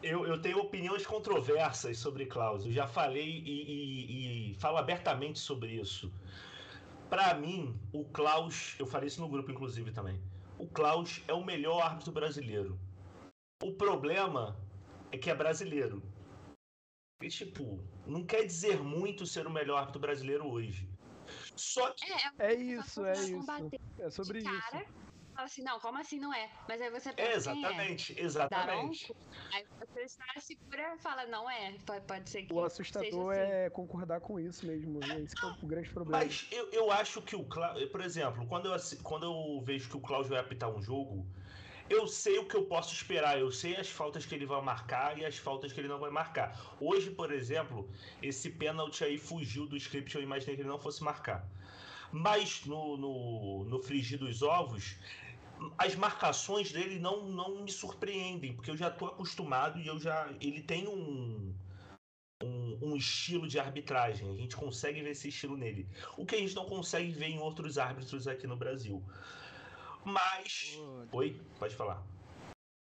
B: eu, eu tenho opiniões controversas sobre Klaus. Eu já falei e, e- e falo abertamente sobre isso. Pra mim, o Klaus, eu falei isso no grupo inclusive também. O Klaus é o melhor árbitro brasileiro. O problema é que é brasileiro. E, tipo, não quer dizer muito ser o melhor árbitro brasileiro hoje. Só que
D: É,
C: É isso, é isso. É sobre
D: de
C: isso.
D: cara, fala assim, não, como assim não é? Mas aí você pensa
B: é,
D: quem é.
B: exatamente, exatamente.
D: Aí você está segura e fala, não é. Pode, pode ser que
C: O assustador
D: seja assim.
C: é concordar com isso mesmo. né? Esse que é o grande problema.
B: Mas eu, eu acho que o Klaus. Por exemplo, quando eu, quando eu vejo que o Klaus vai apitar um jogo, eu sei o que eu posso esperar. Eu sei as faltas que ele vai marcar e as faltas que ele não vai marcar. Hoje, por exemplo, esse pênalti aí fugiu do script. Eu imaginei que ele não fosse marcar. Mas no, no, no frigir dos ovos. As marcações dele não, não me surpreendem, porque eu já tô acostumado e eu já. Ele tem um, um, um estilo de arbitragem. A gente consegue ver esse estilo nele. O que a gente não consegue ver em outros árbitros aqui no Brasil. Mas. Oi, pode falar.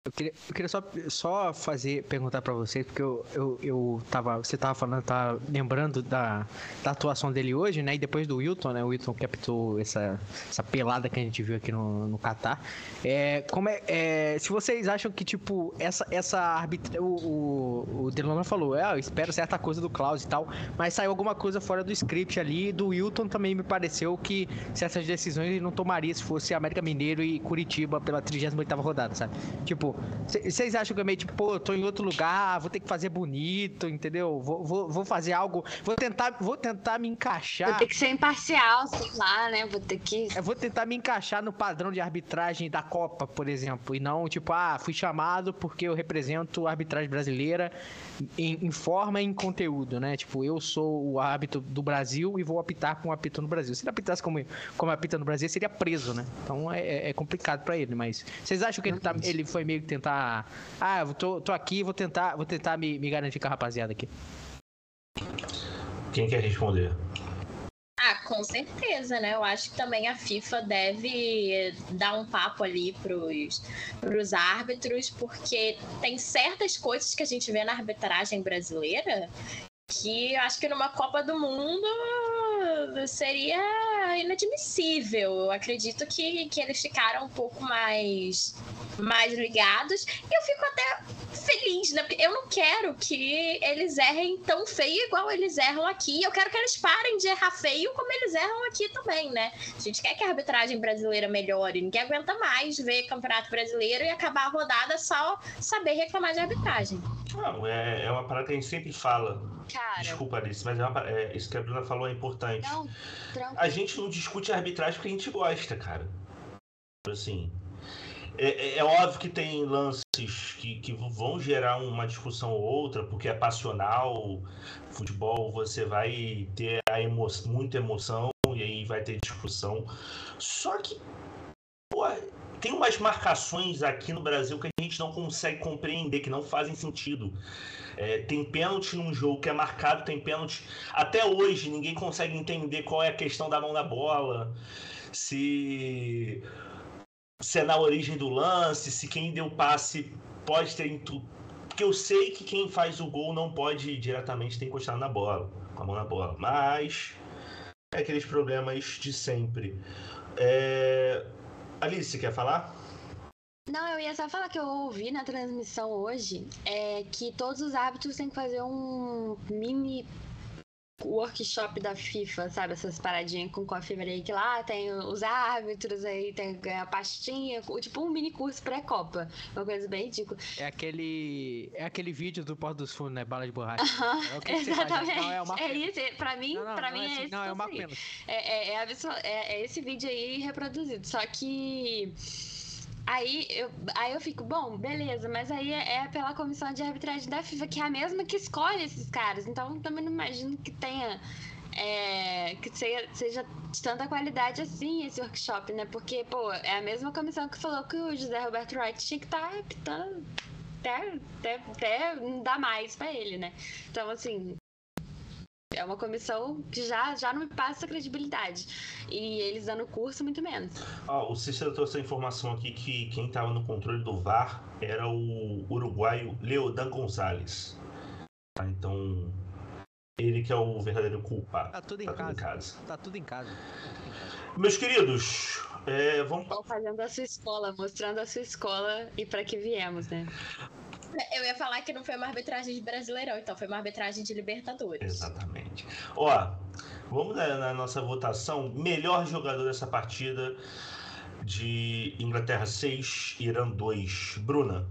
F: Eu queria, eu queria só, só fazer, perguntar pra vocês, porque eu, eu, eu tava, você tava falando, tava lembrando da, da atuação dele hoje, né? E depois do Wilton, né? O Wilton captou essa, essa pelada que a gente viu aqui no, no Catar. É, como é, é, se vocês acham que, tipo, essa, essa arbitra... O, o, o Delano falou, é, eu espero certa coisa do Klaus e tal, mas saiu alguma coisa fora do script ali. Do Wilton também me pareceu que certas decisões ele não tomaria se fosse América Mineiro e Curitiba pela 38ª rodada, sabe? Tipo, tipo, vocês acham que eu meio tipo, pô, tô em outro lugar, vou ter que fazer bonito, entendeu? Vou, vou, vou fazer algo, vou tentar, vou tentar me encaixar.
D: Vou ter que ser imparcial, sei lá, né? Vou ter que.
F: Eu vou tentar me encaixar no padrão de arbitragem da Copa, por exemplo, e não tipo, ah, fui chamado porque eu represento a arbitragem brasileira em, em forma e em conteúdo, né? Tipo, eu sou o árbitro do Brasil e vou apitar com o apito no Brasil. Se ele apitasse como, como apita no Brasil, seria preso, né? Então é, é, é complicado para ele, mas vocês acham que ele, tá, ele foi meio tentar. Ah, eu tô, tô aqui, vou tentar, vou tentar me, me garantir com a rapaziada aqui.
B: Quem quer responder?
E: Ah, com certeza, né? Eu acho que também a FIFA deve dar um papo ali pros, pros árbitros, porque tem certas coisas que a gente vê na arbitragem brasileira que eu acho que numa Copa do Mundo seria inadmissível. Eu acredito que, que eles ficaram um pouco mais, mais ligados. E eu fico até feliz, né? Porque eu não quero que eles errem tão feio igual eles erram aqui. Eu quero que eles parem de errar feio como eles erram aqui também, né? A gente quer que a arbitragem brasileira melhore. Ninguém aguenta mais ver Campeonato Brasileiro e acabar a rodada só saber reclamar de arbitragem.
B: Não, é, é uma parada que a gente sempre fala.
D: Cara.
B: Desculpa, Alice, mas é uma, é, isso que a Bruna falou é importante.
D: Não, tranquilo.
B: A gente não discute arbitragem porque a gente gosta, cara. Assim. É, é- é óbvio que tem lances que, que vão gerar uma discussão ou outra, porque é passional. Futebol, você vai ter a emo muita emoção e aí vai ter discussão. Só que, tem umas marcações aqui no Brasil que a gente não consegue compreender, que não fazem sentido. É, tem pênalti num jogo que é marcado, tem pênalti. Até hoje ninguém consegue entender qual é a questão da mão na bola. Se, se é na origem do lance, se quem deu passe pode ter. Intu... Porque eu sei que quem faz o gol não pode diretamente ter encostado na bola, com a mão na bola. Mas é aqueles problemas de sempre. É... Alice, quer falar?
D: Não, eu ia só falar que eu ouvi na transmissão hoje é que todos os árbitros têm que fazer um mini workshop da FIFA, sabe? Essas paradinhas com coffee break lá, tem os árbitros aí, tem a pastinha, tipo um mini curso pré-copa. Uma coisa bem ridícula.
F: É aquele. É aquele vídeo do Porto dos Fundos, né? Bala de borracha.
D: Aham,
F: É o que
D: exatamente.
F: Não, é Marco
D: é isso, é- pra mim,
F: Não, não,
D: pra
F: não
D: mim
F: é
D: é,
F: assim,
D: esse
F: não, é Marco
D: conceito.
F: Pênalti.
D: É, é, é, é- é esse vídeo aí reproduzido. Só que. Aí eu, aí eu fico, bom, beleza, mas aí é, é pela comissão de arbitragem da FIFA, que é a mesma que escolhe esses caras. Então também não imagino que tenha. é, que seja, seja de tanta qualidade assim esse workshop, né? Porque, pô, é a mesma comissão que falou que o José Roberto Wright tinha que estar tá apitando até, até, até não dá mais pra ele, né? Então, assim, é uma comissão que já, já não me passa credibilidade. E eles dando curso, muito menos.
B: Ó, o Cícero trouxe a informação aqui que quem estava no controle do VAR era o uruguaio Leodan Gonzalez. Tá, então, ele que é o verdadeiro culpado.
F: Tá tudo em
B: Tá
F: casa. Tá tudo em casa. Tá tudo em casa.
B: Meus queridos, é, vamos
D: Estão fazendo a sua escola, mostrando a sua escola e para que viemos, né?
E: Eu ia falar que não foi uma arbitragem de Brasileirão, então foi uma arbitragem de Libertadores.
B: Exatamente. Ó, vamos na, na nossa votação. Melhor jogador dessa partida de Inglaterra 6, Irã 2. Bruna.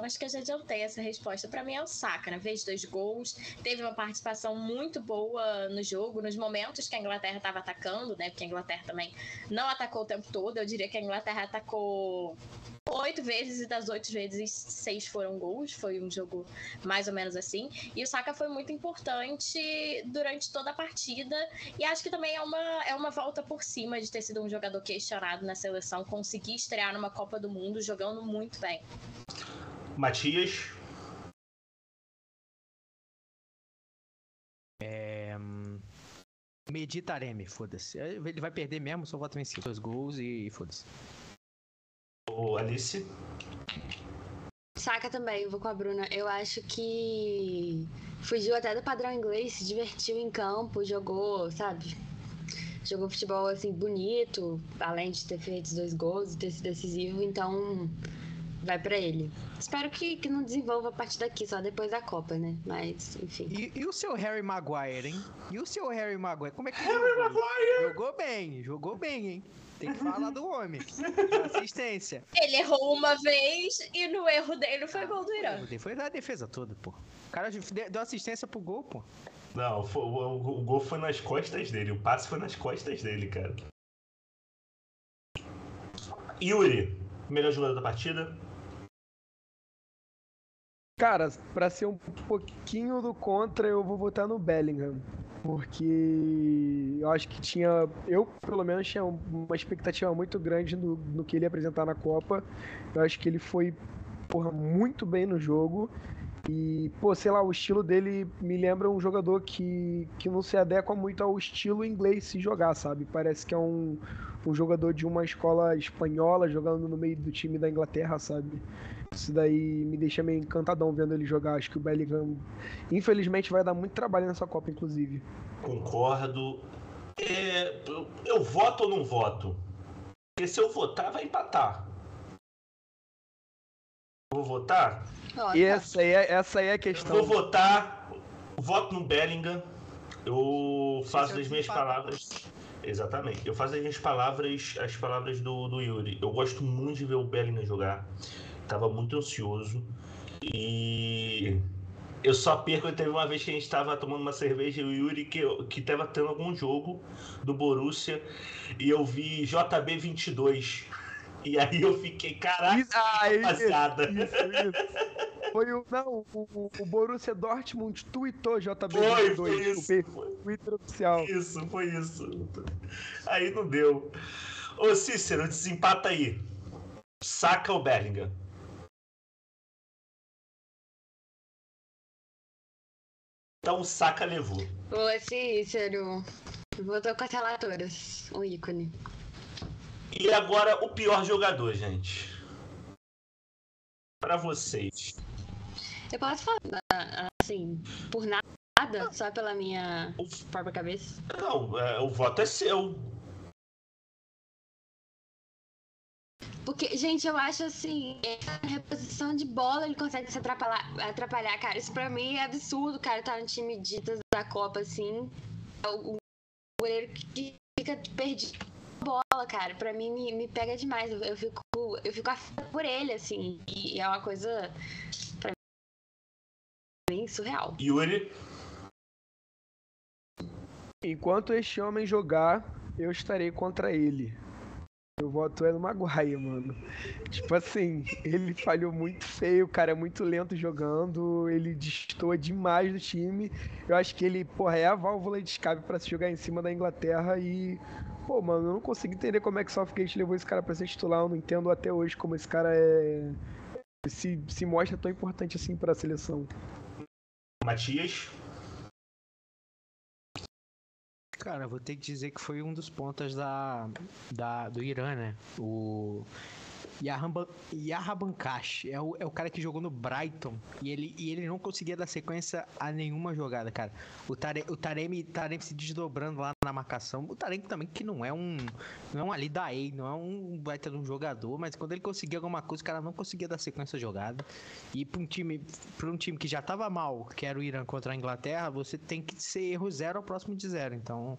E: Acho que eu já adiantei essa resposta. Pra mim é o Saka, né? Fez dois gols, teve uma participação muito boa no jogo, nos momentos que a Inglaterra estava atacando, né? Porque a Inglaterra também não atacou o tempo todo. Eu diria que a Inglaterra atacou oito vezes e das oito vezes seis foram gols. Foi um jogo mais ou menos assim. E o Saka foi muito importante durante toda a partida. E acho que também é uma, é uma volta por cima de ter sido um jogador questionado na seleção, conseguir estrear numa Copa do Mundo jogando muito bem.
B: Matias.
F: É, Meditareme, foda-se. Ele vai perder mesmo, só voto vencido. Dois gols e foda-se.
B: Ô, Alice.
D: Saca também, eu vou com a Bruna. Eu acho que fugiu até do padrão inglês, se divertiu em campo, jogou, sabe? Jogou futebol assim bonito, além de ter feito os dois gols e ter sido decisivo, então vai pra ele. Espero que, que não desenvolva a partir daqui, só depois da Copa, né? Mas, enfim.
F: E, e o seu Harry Maguire, hein? E o seu Harry Maguire? Como é que
B: Harry
F: jogou?
B: Maguire!
F: Jogou bem, jogou bem, hein? Tem que falar do homem. [LAUGHS] Assistência.
E: Ele errou uma vez e no erro dele foi gol do Irã.
F: Foi da defesa toda, pô. O cara de- deu assistência pro gol, pô.
B: Não, foi- o, o- o gol foi nas costas dele. O passe foi nas costas dele, cara. Yuri, melhor jogador da partida?
C: Cara, pra ser um pouquinho do contra, eu vou votar no Bellingham. Porque eu acho que tinha. Eu, pelo menos, tinha uma expectativa muito grande no, no que ele ia apresentar na Copa. Eu acho que ele foi, porra, muito bem no jogo. E, pô, sei lá, o estilo dele me lembra um jogador que, que não se adequa muito ao estilo inglês se jogar, sabe? Parece que é um, um jogador de uma escola espanhola jogando no meio do time da Inglaterra, sabe? Isso daí me deixa meio encantadão vendo ele jogar. Acho que o Bellingham, infelizmente, vai dar muito trabalho nessa Copa, inclusive.
B: Concordo. É, eu, voto ou não voto? Porque se eu votar, vai empatar. Vou votar?
C: E essa aí é, essa aí é a
B: Eu
C: questão.
B: vou votar. Voto no Bellingham. Eu faço das minhas palavras. Exatamente. Eu faço as minhas palavras, as palavras do, do Yuri. Eu gosto muito de ver o Bellingham jogar. Tava muito ansioso. E eu só perco. Teve uma vez que a gente tava tomando uma cerveja e o Yuri que, que tava tendo algum jogo do Borussia. E eu vi JB22. E aí eu fiquei, caraca,
C: Isso-
B: rapaziada.
C: isso, isso. Foi o. Não, o, o Borussia Dortmund tweetou JB22,
B: Foi, foi
C: o
B: isso. Foi.
C: Twitter oficial.
B: Isso, foi isso. Aí não deu. Ô Cícero, desempata aí. Saca o Bellingham. Então o Saca levou.
D: Ô, Cícero. Votou com as relatoras. O ícone.
B: E agora o pior jogador, gente. Pra vocês.
D: Eu posso falar, assim, por nada, só pela minha própria cabeça.
B: Não, é, o voto é seu.
D: Porque, gente, eu acho assim, é, na reposição de bola ele consegue se atrapalhar, atrapalhar, cara. Isso pra mim é absurdo, cara, tá no time ditas da Copa, assim. O, o goleiro que fica perdido bola, cara. Pra mim me, me pega demais. Eu, eu fico, eu fico aflita por ele, assim. E é uma coisa, pra mim, surreal.
B: Yuri.
C: Enquanto este homem jogar, eu estarei contra ele. Eu voto é no Maguire, mano. Tipo assim, ele falhou muito feio, o cara é muito lento jogando, ele destoa demais do time. Eu acho que ele, porra, é a válvula de escape pra se jogar em cima da Inglaterra e. Pô, mano, eu não consigo entender como é que o Southgate levou esse cara pra ser titular. Eu não entendo até hoje como esse cara é. Se, se mostra tão importante assim pra seleção.
B: Matias.
F: Cara, vou ter que dizer que foi um dos pontas da, da, do Irã, né? O Yahabankash é o, é o cara que jogou no Brighton e ele, e ele não conseguia dar sequência a nenhuma jogada, cara. O, Tare, o Taremi, Taremi se desdobrando lá na marcação. O Taremi também, que não é um não é um ali da não é um baita de um jogador, mas quando ele conseguia alguma coisa, o cara não conseguia dar sequência jogada. E para um time, para um time que já tava mal, que era o Irã contra a Inglaterra, você tem que ser erro zero ao próximo de zero. Então,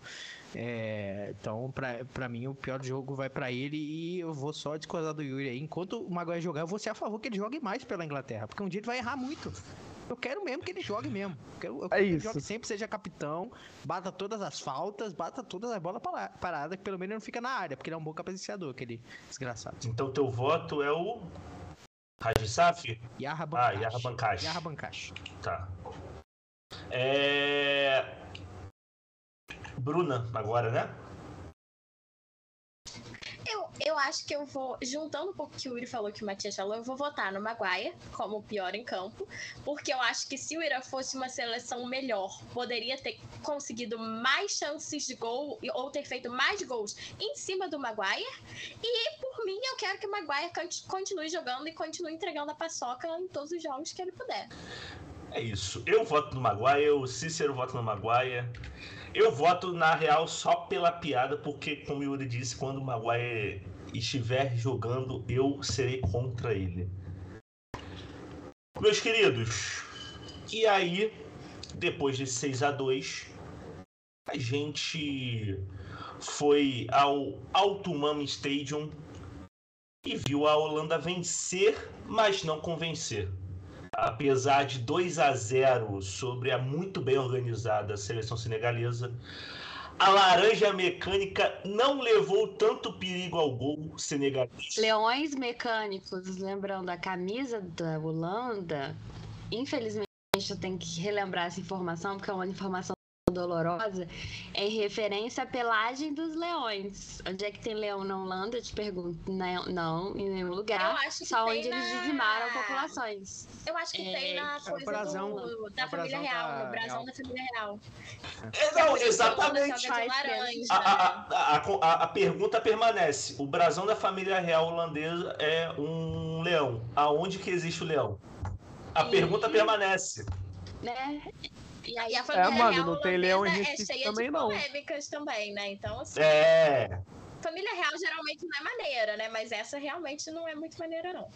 F: é, então pra mim, o pior jogo vai pra ele e eu vou só discordar do Yuri aí. Enquanto o Maguire jogar, eu vou ser a favor que ele jogue mais pela Inglaterra, porque um dia ele vai errar muito. Eu quero mesmo que ele jogue mesmo. Eu quero, eu quero que ele
C: isso.
F: jogue sempre, seja capitão, bata todas as faltas, bata todas as bolas para- paradas, que pelo menos ele não fica na área, porque ele é um bom cabeceador, aquele desgraçado.
B: Então teu voto é o. Rajisaf?
F: Yarra
B: Ah,
F: Bankash.
B: Yarra Bankash.
F: Yarra Bankash.
B: Tá. É. Bruna, agora, né?
E: Eu, acho que eu vou, juntando um pouco que o Yuri falou que o Matias falou, eu vou votar no Maguire como o pior em campo, porque eu acho que se o Irã fosse uma seleção melhor, poderia ter conseguido mais chances de gol ou ter feito mais gols em cima do Maguire. E por mim, eu quero que o cont- continue jogando e continue entregando a paçoca em todos os jogos que ele puder.
B: É isso. Eu voto no Maguire, o Cícero vota no Maguire. Eu voto, na real, só pela piada, porque, como o Yuri disse, quando o Maguire estiver jogando, eu serei contra ele. Meus queridos, e aí, depois de 6 a 2 a gente foi ao Altumam Stadium e viu a Holanda vencer, mas não convencer. Apesar de 2 a 0 sobre a muito bem organizada seleção senegalesa, a laranja mecânica não levou tanto perigo ao gol senegalês.
D: Leões mecânicos, lembrando a camisa da Holanda, infelizmente eu tenho que relembrar essa informação, porque é uma informação dolorosa, é em referência à pelagem dos leões. Onde é que tem leão na Holanda? Eu te pergunto. Não, não em nenhum lugar. só onde eles na... dizimaram populações.
E: Eu acho que é, tem na coisa brasão, do, da família real, da... no brasão da família real.
B: É, não, exatamente. Laranja, a, a, a, a, pergunta permanece. O brasão da família real holandesa é um leão. Aonde que existe o leão? A e... pergunta permanece.
E: Né? E aí a família é, mano, real não tem leão em é cheia também, de polêmicas não. também, né? Então, assim.
B: É.
E: Família real geralmente não é maneira, né? Mas essa realmente não é muito maneira, não.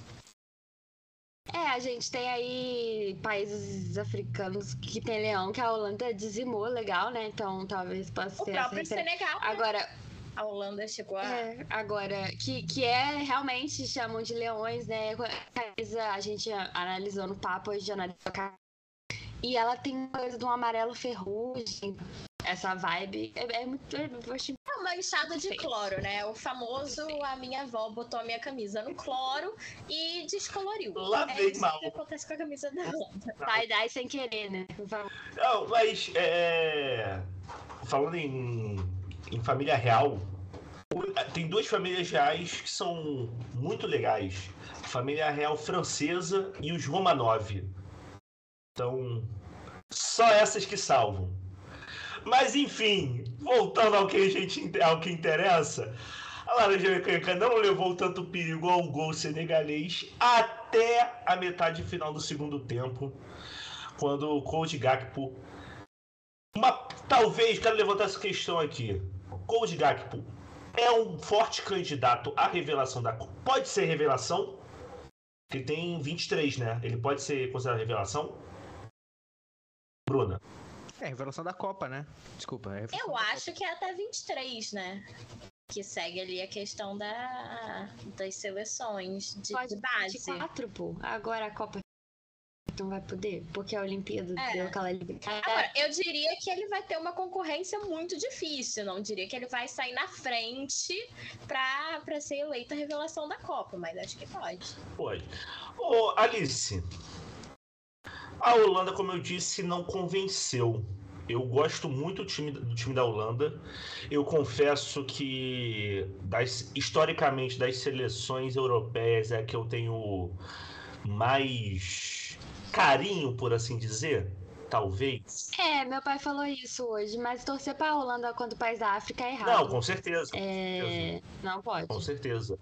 D: É, a gente tem aí países africanos que tem leão, que a Holanda dizimou, legal, né? Então talvez possa
E: o
D: ser.
E: O próprio Senegal. Né?
D: Agora.
E: A Holanda chegou a.
D: É, agora, que, que é realmente chamam de leões, né? A gente analisou no papo, a gente analisou a e ela tem coisa de um amarelo ferrugem. Essa vibe é, é muito. Eu.
E: É uma enxada de cloro, né? O famoso a minha avó botou a minha camisa no cloro e descoloriu.
B: Lavei é isso mal.
E: que acontece com a camisa da Wanda.
D: Vai dar sem querer, né?
B: Não, mas é... falando em, em família real, tem duas famílias reais que são muito legais. A família real francesa e os Romanov. Então, só essas que salvam. Mas enfim, voltando ao que a gente ao que interessa, a Laranja Mecânica não levou tanto perigo ao gol senegalês até a metade final do segundo tempo, quando o Coach Gakpo uma, talvez quero levantar essa questão aqui. Coach Gakpo é um forte candidato à revelação da Pode ser revelação? Ele tem 23, né? Ele pode ser considerado revelação? Bruna.
F: É, revelação da Copa, né? Desculpa.
E: É Eu acho que é até 23, né? Que segue ali a questão da, das seleções de, Pode de base.
D: 24, pô. Agora a Copa não vai poder, porque a Olimpíada é. deu aquela liberdade.
E: Agora, eu diria que ele vai ter uma concorrência muito difícil. Não diria que ele vai sair na frente pra, pra ser eleita a revelação da Copa, mas acho que pode.
B: Pode. Ô, Alice, a Holanda, como eu disse, não convenceu. Eu gosto muito do time, do time da Holanda. Eu confesso que, das, historicamente, das seleções europeias, é que eu tenho mais carinho, por assim dizer. Talvez.
D: É, meu pai falou isso hoje, mas torcer para a Holanda contra o país da África é errado.
B: Não, com certeza. Com
D: é... certeza. Não pode.
B: Com certeza.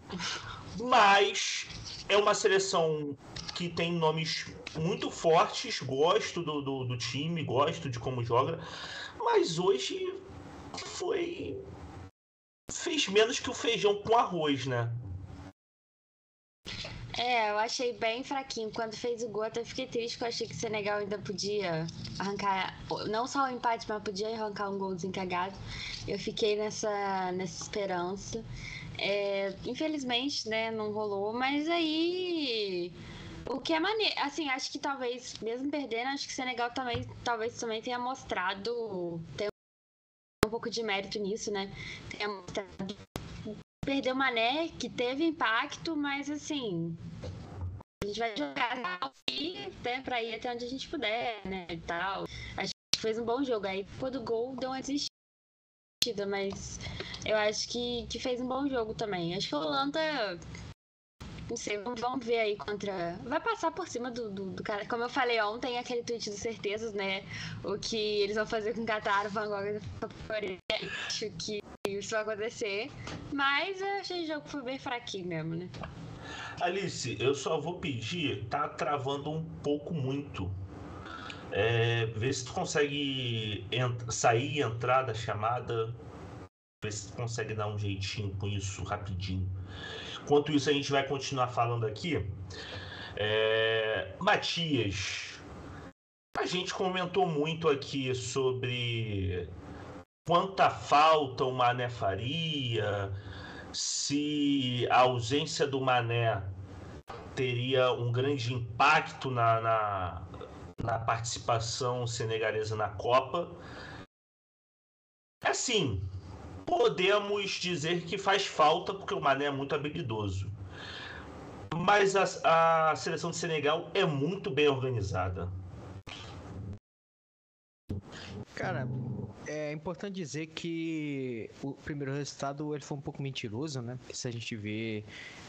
B: Mas é uma seleção que tem nomes muito fortes, gosto do, do, do time, gosto de como joga, mas hoje foi. fez menos que o feijão com arroz, né?
D: É, eu achei bem fraquinho. Quando fez o gol, até fiquei triste, porque eu achei que o Senegal ainda podia arrancar, não só o empate, mas podia arrancar um golzinho cagado. Eu fiquei nessa, nessa esperança. É, infelizmente, né, não rolou, mas aí o que é maneiro, assim, acho que talvez, mesmo perdendo, acho que o Senegal também, talvez também tenha mostrado, tem um pouco de mérito nisso, né? Tenha mostrado, perdeu o Mané, que teve impacto, mas assim, a gente vai jogar e né, pra ir até onde a gente puder, né, e tal. Acho que fez um bom jogo, aí depois do gol deu uma desistida, mas eu acho que, que fez um bom jogo também. Acho que a Holanda não sei, vamos ver aí contra. Vai passar por cima do, do, do, cara. Como eu falei ontem, aquele tweet do Certezas, né? O que eles vão fazer com o Qatar, Van Gogh Acho que isso vai acontecer. Mas eu achei o jogo foi bem fraquinho mesmo, né?
B: Alice, eu só vou pedir, tá travando um pouco muito. É, vê se tu consegue sair e entrar da chamada. Vê se tu consegue dar um jeitinho com isso rapidinho. Enquanto isso, a gente vai continuar falando aqui. É... Matias, a gente comentou muito aqui sobre quanta falta o Mané faria, se a ausência do Mané teria um grande impacto na, na, na participação senegalesa na Copa. Assim, podemos dizer que faz falta porque o Mané é muito habilidoso. Mas a, a seleção de Senegal é muito bem organizada.
F: Cara, é importante dizer que o primeiro resultado ele foi um pouco mentiroso, né? Se a gente vê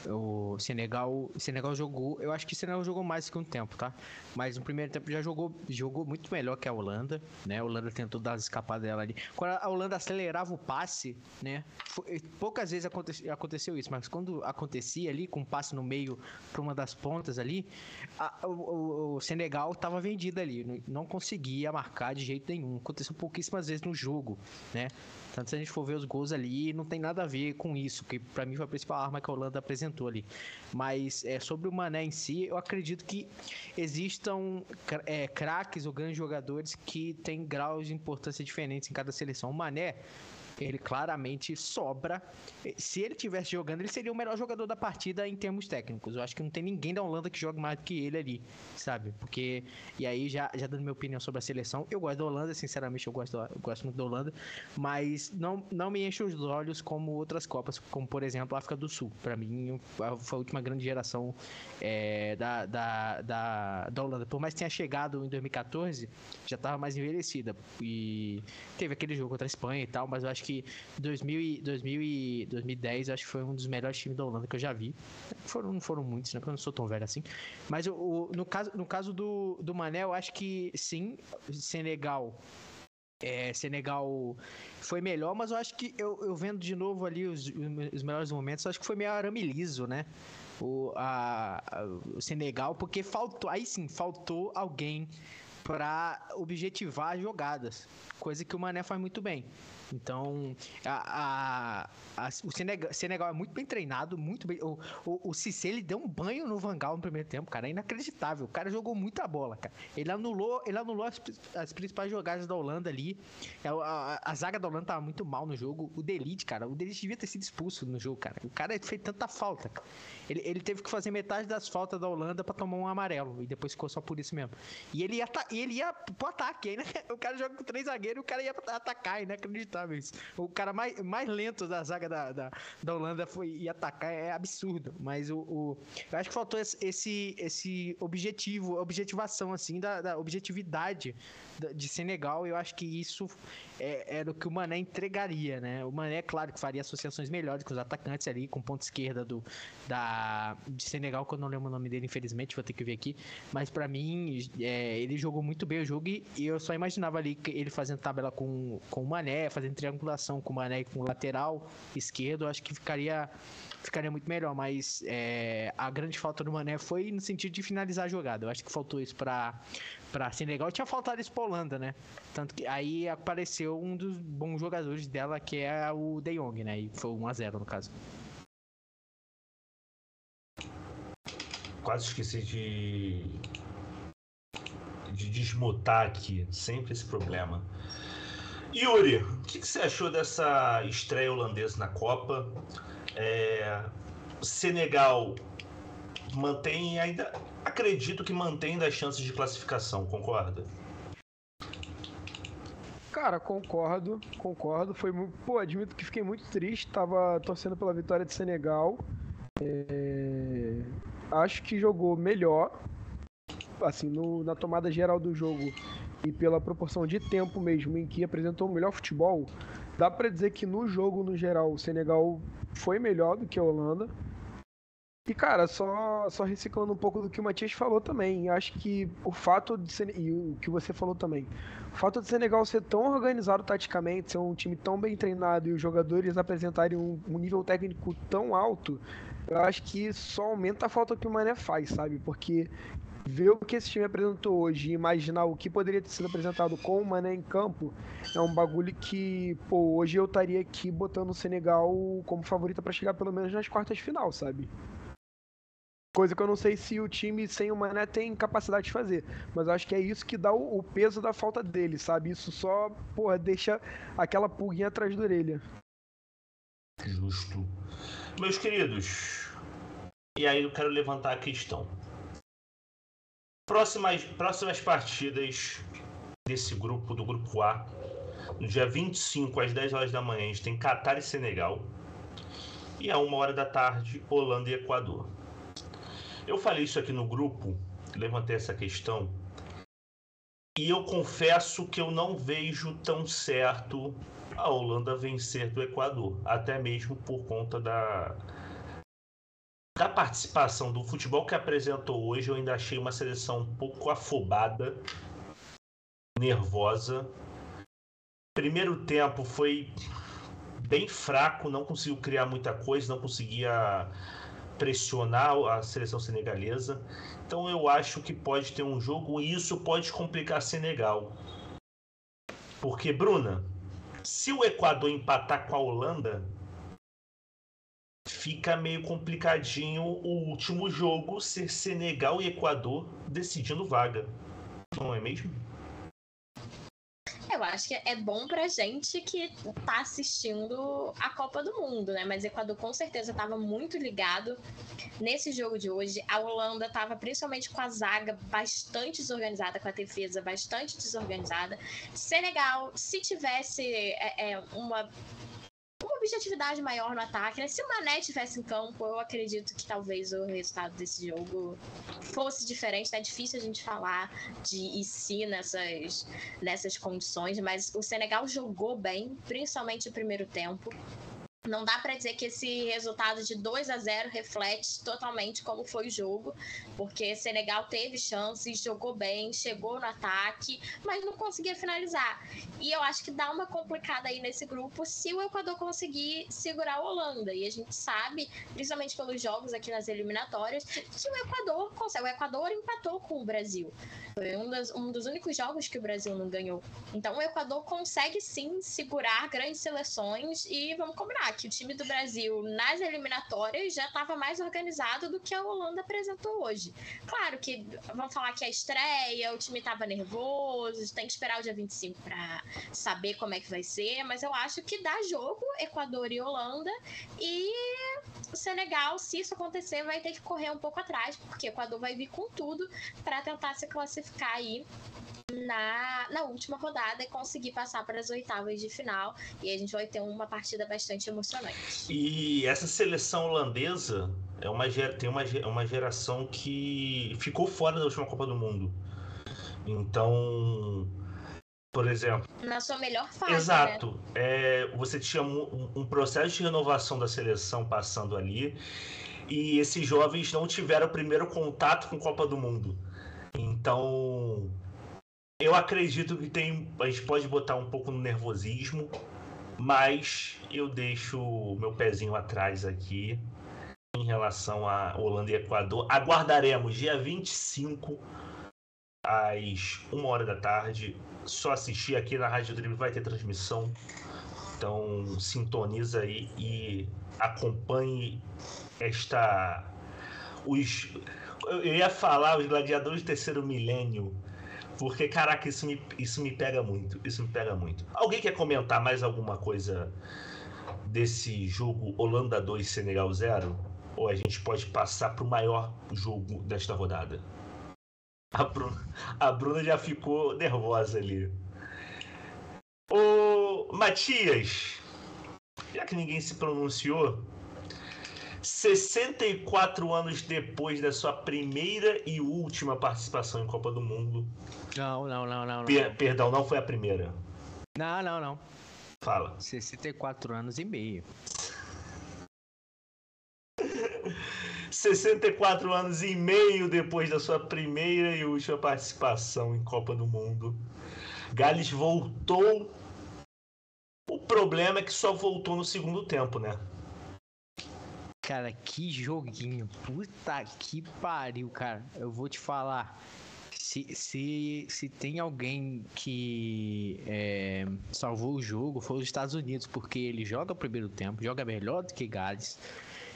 F: o Senegal, o Senegal jogou, eu acho que o Senegal jogou mais que um tempo, tá? Mas no primeiro tempo já jogou, jogou muito melhor que a Holanda, né? A Holanda tentou dar as escapadas dela ali. Quando a Holanda acelerava o passe, né? Poucas vezes aconte, aconteceu isso, mas quando acontecia ali com um passe no meio para uma das pontas ali, a, o, o, Senegal estava vendido ali, não conseguia marcar de jeito nenhum. Aconteceu pouquíssimas vezes no jogo, né? Tanto se a gente for ver os gols ali, não tem nada a ver com isso, que para mim foi a principal arma que a Holanda apresentou ali. Mas é, sobre o Mané em si, eu acredito que existam é, craques ou grandes jogadores que têm graus de importância diferentes em cada seleção. O Mané, ele claramente sobra. Se ele tivesse jogando, ele seria o melhor jogador da partida em termos técnicos. Eu acho que não tem ninguém da Holanda que jogue mais do que ele ali, sabe? Porque e aí já, já dando minha opinião sobre a seleção, eu gosto da Holanda, sinceramente eu gosto, eu gosto muito da Holanda, mas não não me enche os olhos como outras copas, como por exemplo a África do Sul. Para mim foi a última grande geração é, da, da, da, da Holanda. Por mais que tenha chegado em 2014, já estava mais envelhecida e teve aquele jogo contra a Espanha e tal, mas eu acho que 2000 2000 e 2010 acho que foi um dos melhores times da Holanda que eu já vi. Foram, não foram muitos, né? Porque eu não sou tão velho assim. Mas no caso, no caso do, do Mané, eu acho que sim, Senegal. É, Senegal foi melhor, mas eu acho que eu, eu vendo de novo ali os, os melhores momentos, acho que foi meio arame liso, né? O, a, a, o Senegal, porque faltou, aí sim, faltou alguém para objetivar as jogadas, coisa que o Mané faz muito bem. Então, a, a, a, o Senegal, Senegal, é muito bem treinado, muito bem. O, o, o Cissé, ele deu um banho no Vangal no primeiro tempo, cara. É inacreditável. O cara jogou muita bola, cara. Ele anulou, ele anulou as, as principais jogadas da Holanda ali. É, a, zaga da Holanda tava muito mal no jogo. O Delite, cara, o Delite devia ter sido expulso no jogo, cara. O cara fez tanta falta, cara. Ele, ele teve que fazer metade das faltas da Holanda para tomar um amarelo. E depois ficou só por isso mesmo. E ele ia, ele ia pro ataque. Né? [LAUGHS] O cara joga com três zagueiros e o cara ia atacar. Inacreditável isso. O cara mais, mais lento da zaga da, da, da Holanda foi ia atacar. É absurdo. Mas o, o, eu acho que faltou esse, esse objetivo, objetivação, assim, da, da objetividade de Senegal. Eu acho que isso é, era o que o Mané entregaria, né? O Mané, claro, que faria associações melhores com os atacantes ali, com ponta esquerda do, da, de Senegal, que eu não lembro o nome dele, infelizmente, vou ter que ver aqui. Mas para mim, é, ele jogou muito bem o jogo e, e, eu só imaginava ali ele fazendo tabela com, com o Mané, fazendo triangulação com o Mané e com o lateral esquerdo, acho que ficaria ficaria muito melhor, mas é, a grande falta do Mané foi no sentido de finalizar a jogada. Eu acho que faltou isso para Senegal. Tinha faltado isso pra Holanda, né? Tanto que aí apareceu um dos bons jogadores dela, que é o De Jong, né? E foi 1x0 no caso.
B: Quase esqueci de. de desmutar aqui. Sempre esse problema. Yuri, o que, que você achou dessa estreia holandesa na Copa? É, Senegal mantém ainda. Acredito que mantém as chances de classificação, concorda?
C: Cara, concordo, concordo. Foi pô, admito que fiquei muito triste. Tava torcendo pela vitória de Senegal. É... Acho que jogou melhor, assim, no, na tomada geral do jogo e pela proporção de tempo mesmo em que apresentou o melhor futebol. Dá para dizer que no jogo no geral o Senegal foi melhor do que a Holanda. E, cara, só, só reciclando um pouco do que o Matias falou também, acho que o fato de ser, e o que você falou também, o fato de Senegal ser tão organizado taticamente, ser um time tão bem treinado e os jogadores apresentarem um, um nível técnico tão alto, eu acho que só aumenta a falta que o Mané faz, sabe? Porque ver o que esse time apresentou hoje e imaginar o que poderia ter sido apresentado com o Mané em campo é um bagulho que, pô, hoje eu estaria aqui botando o Senegal como favorita para chegar pelo menos nas quartas de final, sabe? Coisa que eu não sei se o time sem o Mané tem capacidade de fazer. Mas acho que é isso que dá o, o peso da falta dele, sabe? Isso só, porra, deixa aquela pulguinha atrás da orelha.
B: Justo. Meus queridos, e aí eu quero levantar a questão. Próximas, próximas partidas desse grupo, do grupo A, no dia 25, às 10 horas da manhã, a gente tem Catar e Senegal. E a uma hora da tarde, Holanda e Equador. Eu falei isso aqui no grupo, levantei essa questão. E eu confesso que eu não vejo tão certo a Holanda vencer do Equador, até mesmo por conta da, da participação do futebol que apresentou hoje. Eu ainda achei uma seleção um pouco afobada, nervosa. Primeiro tempo foi bem fraco, não conseguiu criar muita coisa, não conseguia pressionar a seleção senegalesa. Então eu acho que pode ter um jogo e isso pode complicar Senegal. Porque, Bruna, se o Equador empatar com a Holanda, fica meio complicadinho o último jogo ser Senegal e Equador decidindo vaga. Não é mesmo?
E: Eu acho que é bom pra gente que tá assistindo a Copa do Mundo, né? Mas Equador com certeza tava muito ligado nesse jogo de hoje. A Holanda tava principalmente com a zaga bastante desorganizada, com a defesa bastante desorganizada. Senegal, se tivesse é, é, uma objetividade maior no ataque. Né? Se o Mané tivesse em campo, eu acredito que talvez o resultado desse jogo fosse diferente. É difícil a gente falar de e se nessas, nessas condições, mas o Senegal jogou bem, principalmente o primeiro tempo. Não dá para dizer que esse resultado de 2 a 0 reflete totalmente como foi o jogo, porque Senegal teve chances, jogou bem, chegou no ataque, mas não conseguia finalizar. E eu acho que dá uma complicada aí nesse grupo se o Equador conseguir segurar a Holanda. E a gente sabe, principalmente pelos jogos aqui nas eliminatórias, que o Equador consegue. O Equador empatou com o Brasil. Foi um, das, um dos únicos jogos que o Brasil não ganhou. Então o Equador consegue sim segurar grandes seleções e vamos combinar que o time do Brasil nas eliminatórias já estava mais organizado do que a Holanda apresentou hoje. Claro que vamos falar que a estreia, o time estava nervoso, tem que esperar o dia 25 para saber como é que vai ser, mas eu acho que dá jogo Equador e Holanda e o Senegal, se isso acontecer, vai ter que correr um pouco atrás, porque o Equador vai vir com tudo para tentar se classificar aí na, na última rodada e conseguir passar para as oitavas de final. E a gente vai ter uma partida bastante emocionante.
B: E essa seleção holandesa é uma, tem uma, uma geração que ficou fora da última Copa do Mundo. Então, por exemplo.
E: Na sua melhor fase.
B: Exato.
E: Né?
B: É, você tinha um, um, processo de renovação da seleção passando ali. E esses jovens não tiveram o primeiro contato com Copa do Mundo. Então, eu acredito que tem, a gente pode botar um pouco no nervosismo, mas eu deixo o meu pezinho atrás aqui em relação a Holanda e Equador. Aguardaremos dia 25 às 1 hora da tarde. Só assistir aqui na Rádio Drible vai ter transmissão. Então sintoniza aí e acompanhe esta os eu ia falar os gladiadores do terceiro milênio. Porque, caraca, isso me, isso me pega muito. Isso me pega muito. Alguém quer comentar mais alguma coisa desse jogo Holanda 2 Senegal 0? Ou a gente pode passar para o maior jogo desta rodada? A Bruna, a Bruna já ficou nervosa ali. Ô, Matias, já que ninguém se pronunciou, 64 anos depois da sua primeira e última participação em Copa do Mundo.
F: Não, não, não, não.
B: Per Perdão, não foi a primeira.
F: Não, não, não.
B: Fala.
F: 64 anos e meio.
B: 64 anos e meio depois da sua primeira e última participação em Copa do Mundo. Gales voltou. O problema é que só voltou no segundo tempo, né?
F: Cara, que joguinho. Puta que pariu, cara. Eu vou te falar. Se, se, se tem alguém que é, salvou o jogo, foi os Estados Unidos, porque ele joga o primeiro tempo, joga melhor do que Gales.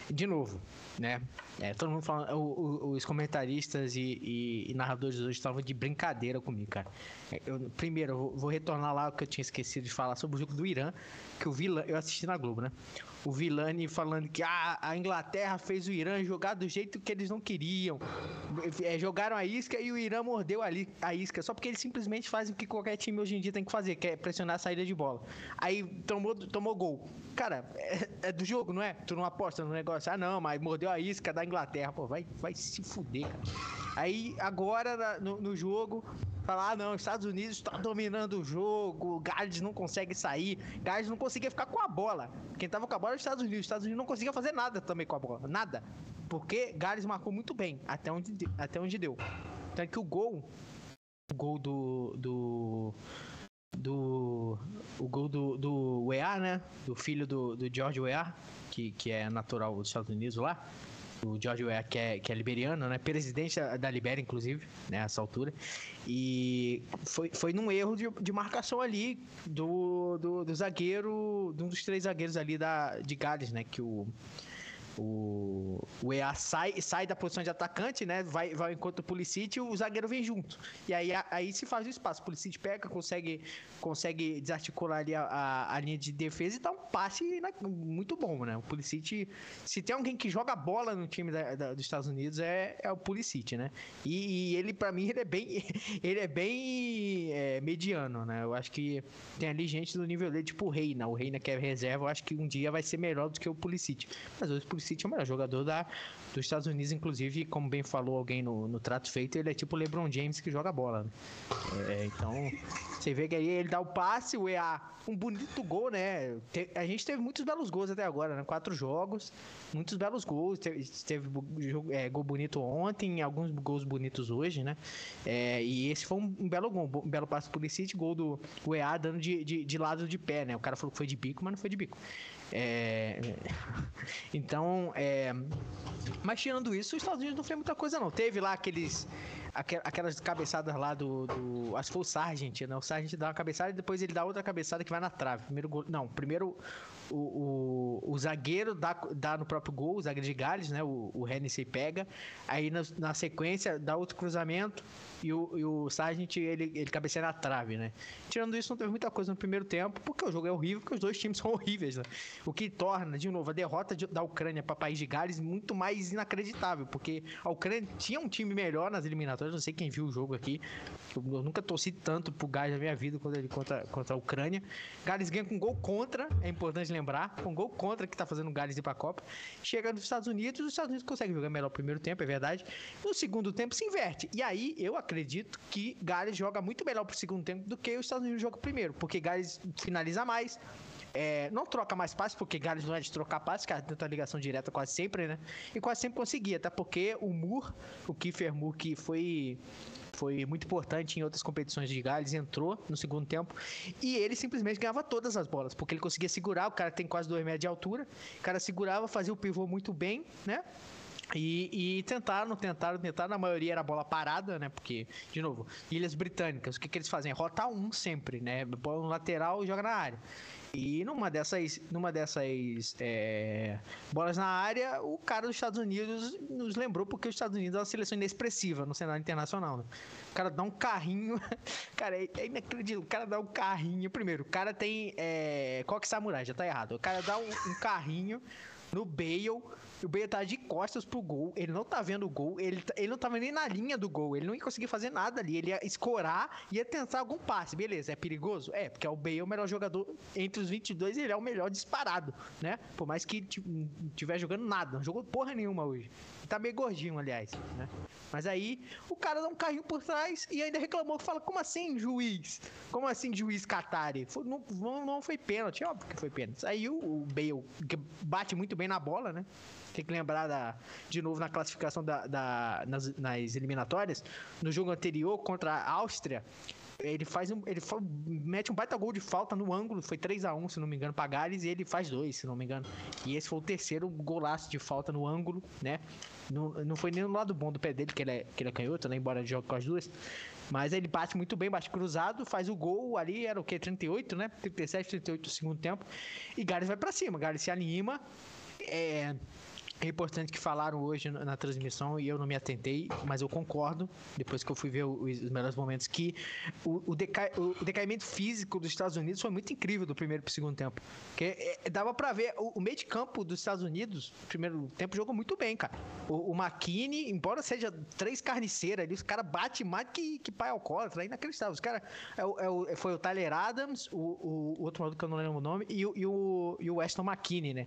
F: de novo, né? É, todo mundo falando, o- o- os comentaristas e, e- e narradores hoje estavam de brincadeira comigo, cara. É, eu- primeiro, eu vou, retornar lá o que eu tinha esquecido de falar sobre o jogo do Irã, que o Vilani, eu assisti na Globo, né? O Vilani falando que ah, a Inglaterra fez o Irã jogar do jeito que eles não queriam. É, jogaram a isca e o Irã mordeu a, a isca, só porque eles simplesmente fazem o que qualquer time hoje em dia tem que fazer, que é pressionar a saída de bola. Aí tomou, tomou gol. Cara, é, é do jogo, não é? Tu não aposta no negócio. Ah, não, mas mordeu a isca da Inglaterra. Pô, vai, vai se fuder, cara. Aí, agora, no, no jogo, falar, ah, não, Estados Unidos tá dominando o jogo, Gales não consegue sair, Gales não conseguia ficar com a bola. Quem tava com a bola era os Estados Unidos. Os Estados Unidos não conseguia fazer nada também com a bola, nada. Porque Gales marcou muito bem, até onde, de- até onde deu. Tanto que o gol, o gol do. do do o gol do, do Weah, né? Do filho do, do George Weah, que, que é natural dos Estados Unidos lá. O George Weah, que é, que é liberiano, né? Presidente da Libéria, inclusive, né? Essa altura. E foi, foi num erro de, de marcação ali do, do, do zagueiro, de um dos três zagueiros ali da, de Gales, né? Que o, o, o EA sai, sai da posição de atacante, né? Vai, vai enquanto o Pulisic e o zagueiro vem junto. E aí, aí se faz o espaço. O Pulisic pega, consegue, consegue desarticular ali a, a, a linha de defesa e dá um passe muito bom, né? O Pulisic, se tem alguém que joga bola no time da- da- dos Estados Unidos é, é o Pulisic, né? E, e ele, pra mim, ele é bem, [LAUGHS] ele é bem é, mediano, né? Eu acho que tem ali gente do nível dele, tipo o Reina. O Reina que é reserva, eu acho que um dia vai ser melhor do que o Pulisic. Mas hoje o Pulisic é o melhor jogador da, dos Estados Unidos, inclusive, como bem falou alguém no, no trato feito, ele é tipo o LeBron James que joga bola. né? É, então, você vê que aí ele dá o passe, o EA, um bonito gol, né? A gente teve muitos belos gols até agora, né? Quatro jogos, muitos belos gols. Teve, teve é, gol bonito ontem, alguns gols bonitos hoje, né? É, e esse foi um, um belo gol, um belo passe pro Licite, gol do EA dando de, de, de lado de pé, né? O cara falou que foi de bico, mas não foi de bico. É, [LAUGHS] então, é, mas tirando isso, os Estados Unidos não fez muita coisa, não. Teve lá aqueles. aque- Aquelas cabeçadas lá do, do. Acho que foi o Sargent, né? O Sargent dá uma cabeçada e depois ele dá outra cabeçada que vai na trave. Primeiro gol. Não, primeiro o, o, o zagueiro dá, dá no próprio gol, o zagueiro de Gales, né? O, o Hennessy pega. Aí na, na sequência dá outro cruzamento e o, e o Sargent ele, ele cabeceia na trave, né? Tirando isso, não teve muita coisa no primeiro tempo, porque o jogo é horrível, porque os dois times [LAUGHS] são horríveis, né? O que torna, de novo, a derrota de- da Ucrânia para o país de Gales muito mais inacreditável, porque a Ucrânia tinha um time melhor nas eliminatórias, não sei quem viu o jogo aqui, eu, eu nunca torci tanto pro Gales na minha vida quando ele contra, contra a Ucrânia. Gales ganha com gol contra, é importante lembrar, com gol contra que tá fazendo o Gales ir pra Copa. Chega nos Estados Unidos, os Estados Unidos conseguem jogar melhor o primeiro tempo, é verdade. No segundo tempo se inverte. E aí eu acredito que Gales joga muito melhor pro segundo tempo do que os Estados Unidos jogam primeiro, porque Gales finaliza mais. é, não troca mais passes, porque Gales não é de trocar passes, cara, tenta ligação direta quase sempre, né? E quase sempre conseguia, até porque o Moore, o Kiefer Moore, que foi foi muito importante em outras competições de Gales, entrou no segundo tempo e ele simplesmente ganhava todas as bolas, porque ele conseguia segurar, o cara tem quase 2 metros de altura, o cara segurava, fazia o pivô muito bem, né? E, e tentaram, tentaram, tentaram, na maioria era bola parada, né? Porque, de novo, Ilhas Britânicas, o que, que eles fazem? Rota um sempre, né? Põe um lateral e joga na área. E numa dessas, numa dessas é, bolas na área, o cara dos Estados Unidos nos lembrou porque os Estados Unidos é uma seleção inexpressiva no cenário internacional. Né? O cara dá um carrinho, [LAUGHS] cara, é, é inacreditável. O cara dá um carrinho. Primeiro, o cara tem é, coque samurai, já tá errado. O cara dá um, um carrinho no Bale. O Bale tá de costas pro gol, ele não tá vendo o gol, ele, tá- ele não tava nem na linha do gol, ele não ia conseguir fazer nada ali, ele ia escorar, ia tentar algum passe, beleza, é perigoso? É, porque o Bale é o melhor jogador entre os 22 ele é o melhor disparado, né? Por mais que ti- não tiver jogando nada, não jogou porra nenhuma hoje. Tá meio gordinho, aliás, né? Mas aí o cara dá um carrinho por trás e ainda reclamou, fala, como assim, juiz? Como assim, juiz Qatari? Foi- não, não, foi pênalti, óbvio que foi pênalti. Aí o, o Bale, bate muito bem na bola, né? Tem que lembrar da, de novo na classificação da, da- nas, nas eliminatórias. No jogo anterior contra a Áustria, ele faz um, ele mete um baita gol de falta no ângulo, foi 3 a 1 se não me engano, para Gales, e ele faz dois, se não me engano. E esse foi o terceiro golaço de falta no ângulo, né? Não, não foi nem no lado bom do pé dele, que ele é, que ele é canhoto, né? Embora jogue com as duas. Mas ele bate muito bem, bate cruzado, faz o gol ali, era o quê? 38, né? 37, 38 do segundo tempo. E Gales vai para cima, Gales se anima. É, é importante que falaram hoje na transmissão e eu não me atentei, mas eu concordo, depois que eu fui ver os, melhores momentos, que o, o, o- o decaimento físico dos Estados Unidos foi muito incrível do primeiro pro segundo tempo. Porque é, dava pra ver, o, o meio de campo dos Estados Unidos, primeiro tempo, jogou muito bem, cara. O, o McKinney, embora seja três carniceiras ali, os caras batem mais que, que pai alcoólatra, é inacreditável. Os caras, é, o- é o- foi o Tyler Adams, o, o- o outro maluco que eu não lembro o nome, e, o- e o, e o Weston McKinney, né?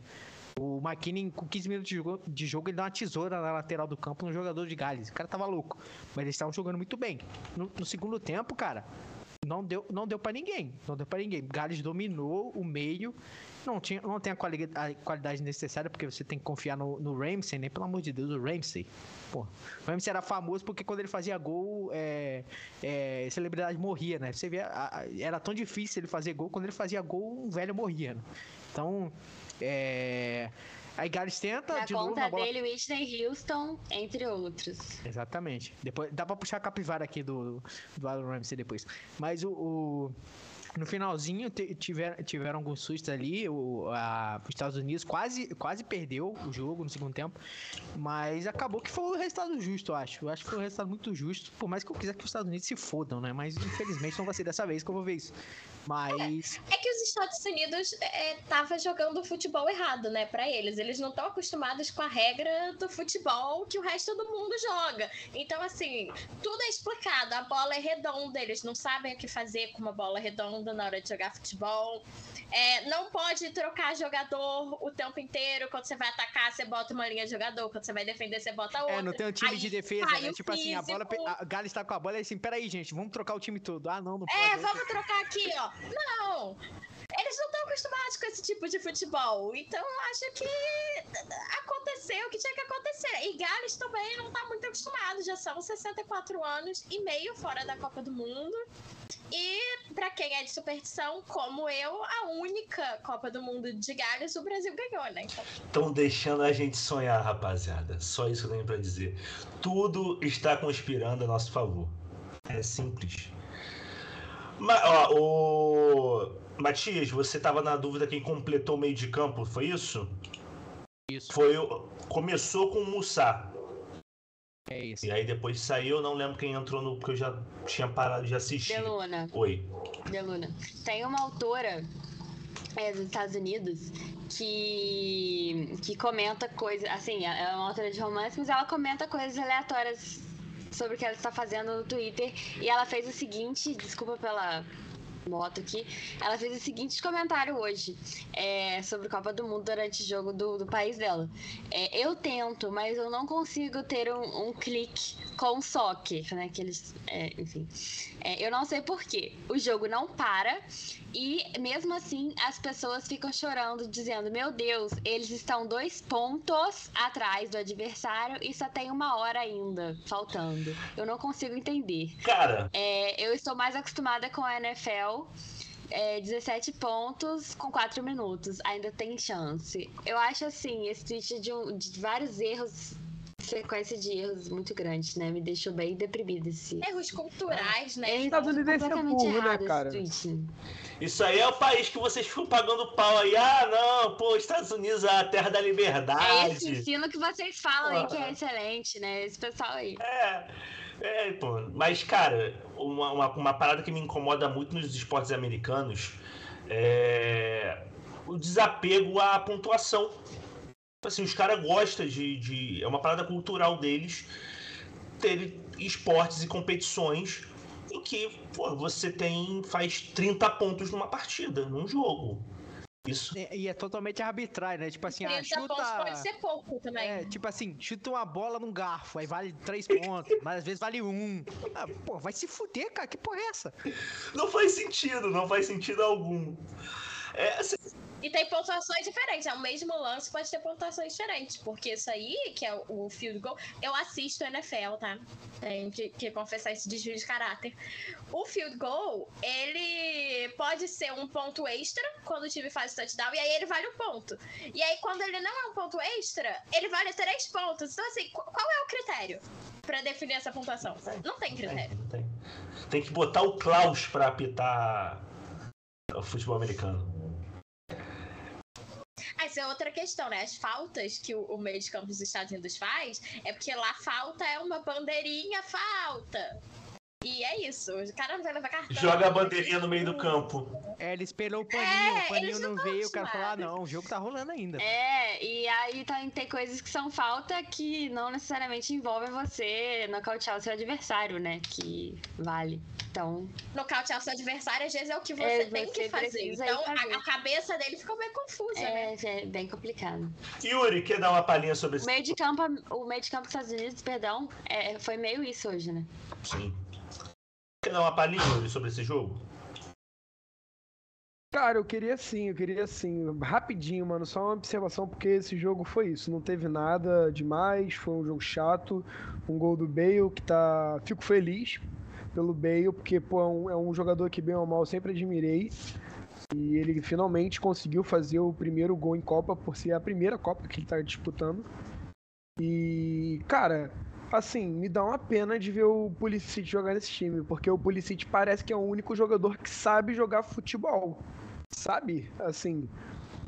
F: O McKinney, com 15 minutos de jogo, de jogo, ele dá uma tesoura na lateral do campo no jogador de Gales. O cara tava louco. Mas eles estavam jogando muito bem. No, no segundo tempo, cara, não deu, não deu para ninguém. Não deu para ninguém. Gales dominou o meio. Não, tinha, não tem a, quali- a qualidade necessária, porque você tem que confiar no, no Ramsey, né? Pelo amor de Deus, o Ramsey. Pô, o Ramsey era famoso porque quando ele fazia gol, é, é, celebridade morria, né? Você vê, a- a- era tão difícil ele fazer gol, quando ele fazia gol, um velho morria, né? Então, é... Aí Gales tenta
D: Na
F: de novo na bola...
D: dele, Whitney Houston, entre outros.
F: Exatamente. Depois dá pra puxar a capivara aqui do, do Alan Ramsey depois. Mas o. o- no finalzinho te- tiver, tiveram alguns sustos ali. O, a- os Estados Unidos quase, quase perdeu o jogo no segundo tempo. Mas acabou que foi um resultado justo, eu acho. Eu acho que foi um resultado muito justo. Por mais que eu quiser que os Estados Unidos se fodam, né? Mas infelizmente não vai ser dessa vez que eu vou ver isso. Mas.
E: É que os Estados Unidos é, tava jogando futebol errado, né, Pra eles. Eles não estão acostumados com a regra do futebol que o resto do mundo joga. Então, assim, tudo é explicado. A bola é redonda, eles não sabem o que fazer com uma bola redonda na hora de jogar futebol. É, não pode trocar jogador o tempo inteiro. Quando você vai atacar, você bota uma linha de jogador. Quando você vai defender, você bota outra.
F: É, não tem um time
E: Aí
F: de defesa, né? Tipo assim, a bola.
E: físico.
F: A Gales tá com a bola e assim, peraí, gente, vamos trocar o time todo. Ah, não, não pode.
E: É, vamos trocar aqui, ó. Não! Eles não estão acostumados com esse tipo de futebol. Então, acho que aconteceu o que tinha que acontecer. E Gales também não tá muito acostumado. Já são 64 anos e meio fora da Copa do Mundo. E, pra quem é de superstição, como eu, a única Copa do Mundo de Gales o Brasil ganhou, né?
B: Estão deixando a gente sonhar, rapaziada. Só isso que eu tenho pra dizer. Tudo está conspirando a nosso favor. É simples. Ma ó, o... Matias, você tava na dúvida quem completou o meio de campo, foi isso?
F: Isso.
B: Foi o... Começou com o Mussá.
F: É isso.
B: E aí depois saiu, eu não lembro quem entrou no. Porque eu já tinha parado de assistir.
D: Deluna,
B: Oi.
D: Deluna. Tem uma autora é, dos Estados Unidos que, que comenta coisas. Assim, ela é uma autora de romance, mas ela comenta coisas aleatórias sobre o que ela está fazendo no Twitter. E ela fez o seguinte: desculpa pela moto aqui. Ela fez o seguinte comentário hoje é, sobre Copa do Mundo durante o jogo do, do país dela. É, eu tento, mas eu não consigo ter um, um clique com soccer, né? Que eles, é, enfim. É, eu não sei porquê. O jogo não para e mesmo assim as pessoas ficam chorando, dizendo: Meu Deus, eles estão dois pontos atrás do adversário e só tem uma hora ainda faltando. Eu não consigo entender.
B: Cara,
D: É, eu estou mais acostumada com a NFL. É, 17 pontos com 4 minutos. Ainda tem chance. Eu acho assim, esse tweet de, um- de vários erros, sequência de erros muito grandes, né? Me deixou bem deprimida esse.
E: erros culturais, né?
D: É,
C: Estados Unidos é
D: completamente
C: burro, né,
D: errado esse
C: cara?
B: isso aí é o país que vocês ficam pagando pau aí. Ah, não, pô, Estados Unidos é a terra da
D: É esse
B: liberdade.
D: ensino que vocês falam aí que é excelente, né? Esse pessoal aí.
B: É, é, pô. Mas, cara, uma, uma, uma parada que me incomoda muito nos esportes americanos é o desapego à pontuação. Assim, os caras gostam de, de. É uma parada cultural deles ter esportes e competições em que pô, você tem. faz 30 pontos numa partida, num jogo. Isso.
F: E e é totalmente arbitrário, né? Tipo assim, ah,
E: 30 pontos
F: chuta.
E: pode ser pouco também.
F: É, tipo assim, chuta uma bola num garfo, aí vale três pontos, [LAUGHS] mas às vezes vale um. Ah, pô, vai se fuder, cara, que porra é essa?
B: Não faz sentido, não faz sentido algum. É, assim,
E: E tem pontuações diferentes. É o mesmo lance, pode ter pontuações diferentes. Porque isso aí, que é o field goal, eu assisto NFL, tá? Tenho que, que confessar esse desvio de caráter. O field goal, ele pode ser um ponto extra quando o time faz o touchdown, e aí ele vale um ponto. E aí, quando ele não é um ponto extra, ele vale três pontos. Então, assim, qu- qual é o critério pra definir essa pontuação? Não tem critério.
B: Não tem. Tem que botar o Klaus pra apitar o futebol americano.
E: Essa é outra questão, né? As faltas que o, o meio de campo dos Estados Unidos faz é porque lá falta é uma bandeirinha, falta. E é isso, o cara não vai levar cartão.
B: Joga a bandeirinha no meio do campo.
F: É, ele esperou o paninho,
E: É,
F: o paninho não veio, o cara falou, ah não, o jogo tá rolando ainda.
D: É, e aí tá, tem coisas que são falta que não necessariamente envolvem você nocautear o seu adversário, né? Que vale. Então,
E: Nocautear o seu adversário, às vezes é o que você
D: É,
E: tem
D: você
E: que fazer. Então,
D: fazer.
E: A, a cabeça dele ficou meio confusa, né?
D: é, é bem complicado.
B: Yuri, quer dar uma palhinha sobre
D: O
B: esse
D: meio de campo, o meio de campo dos Estados Unidos, perdão, é, foi meio isso hoje, né?
B: Sim. Quer dar uma palhinha sobre esse jogo?
C: Cara, eu queria sim, eu queria sim. Rapidinho, mano, só uma observação, porque esse jogo foi isso. Não teve nada demais, foi um jogo chato. Um gol do Bale que tá. Fico feliz pelo Bale, porque, pô, é um, é um jogador que, bem ou mal, sempre admirei. E ele finalmente conseguiu fazer o primeiro gol em Copa, por ser a primeira Copa que ele tá disputando. E, cara, assim, me dá uma pena de ver o Pulisic jogar nesse time, porque o Pulisic parece que é o único jogador que sabe jogar futebol. Sabe? Assim,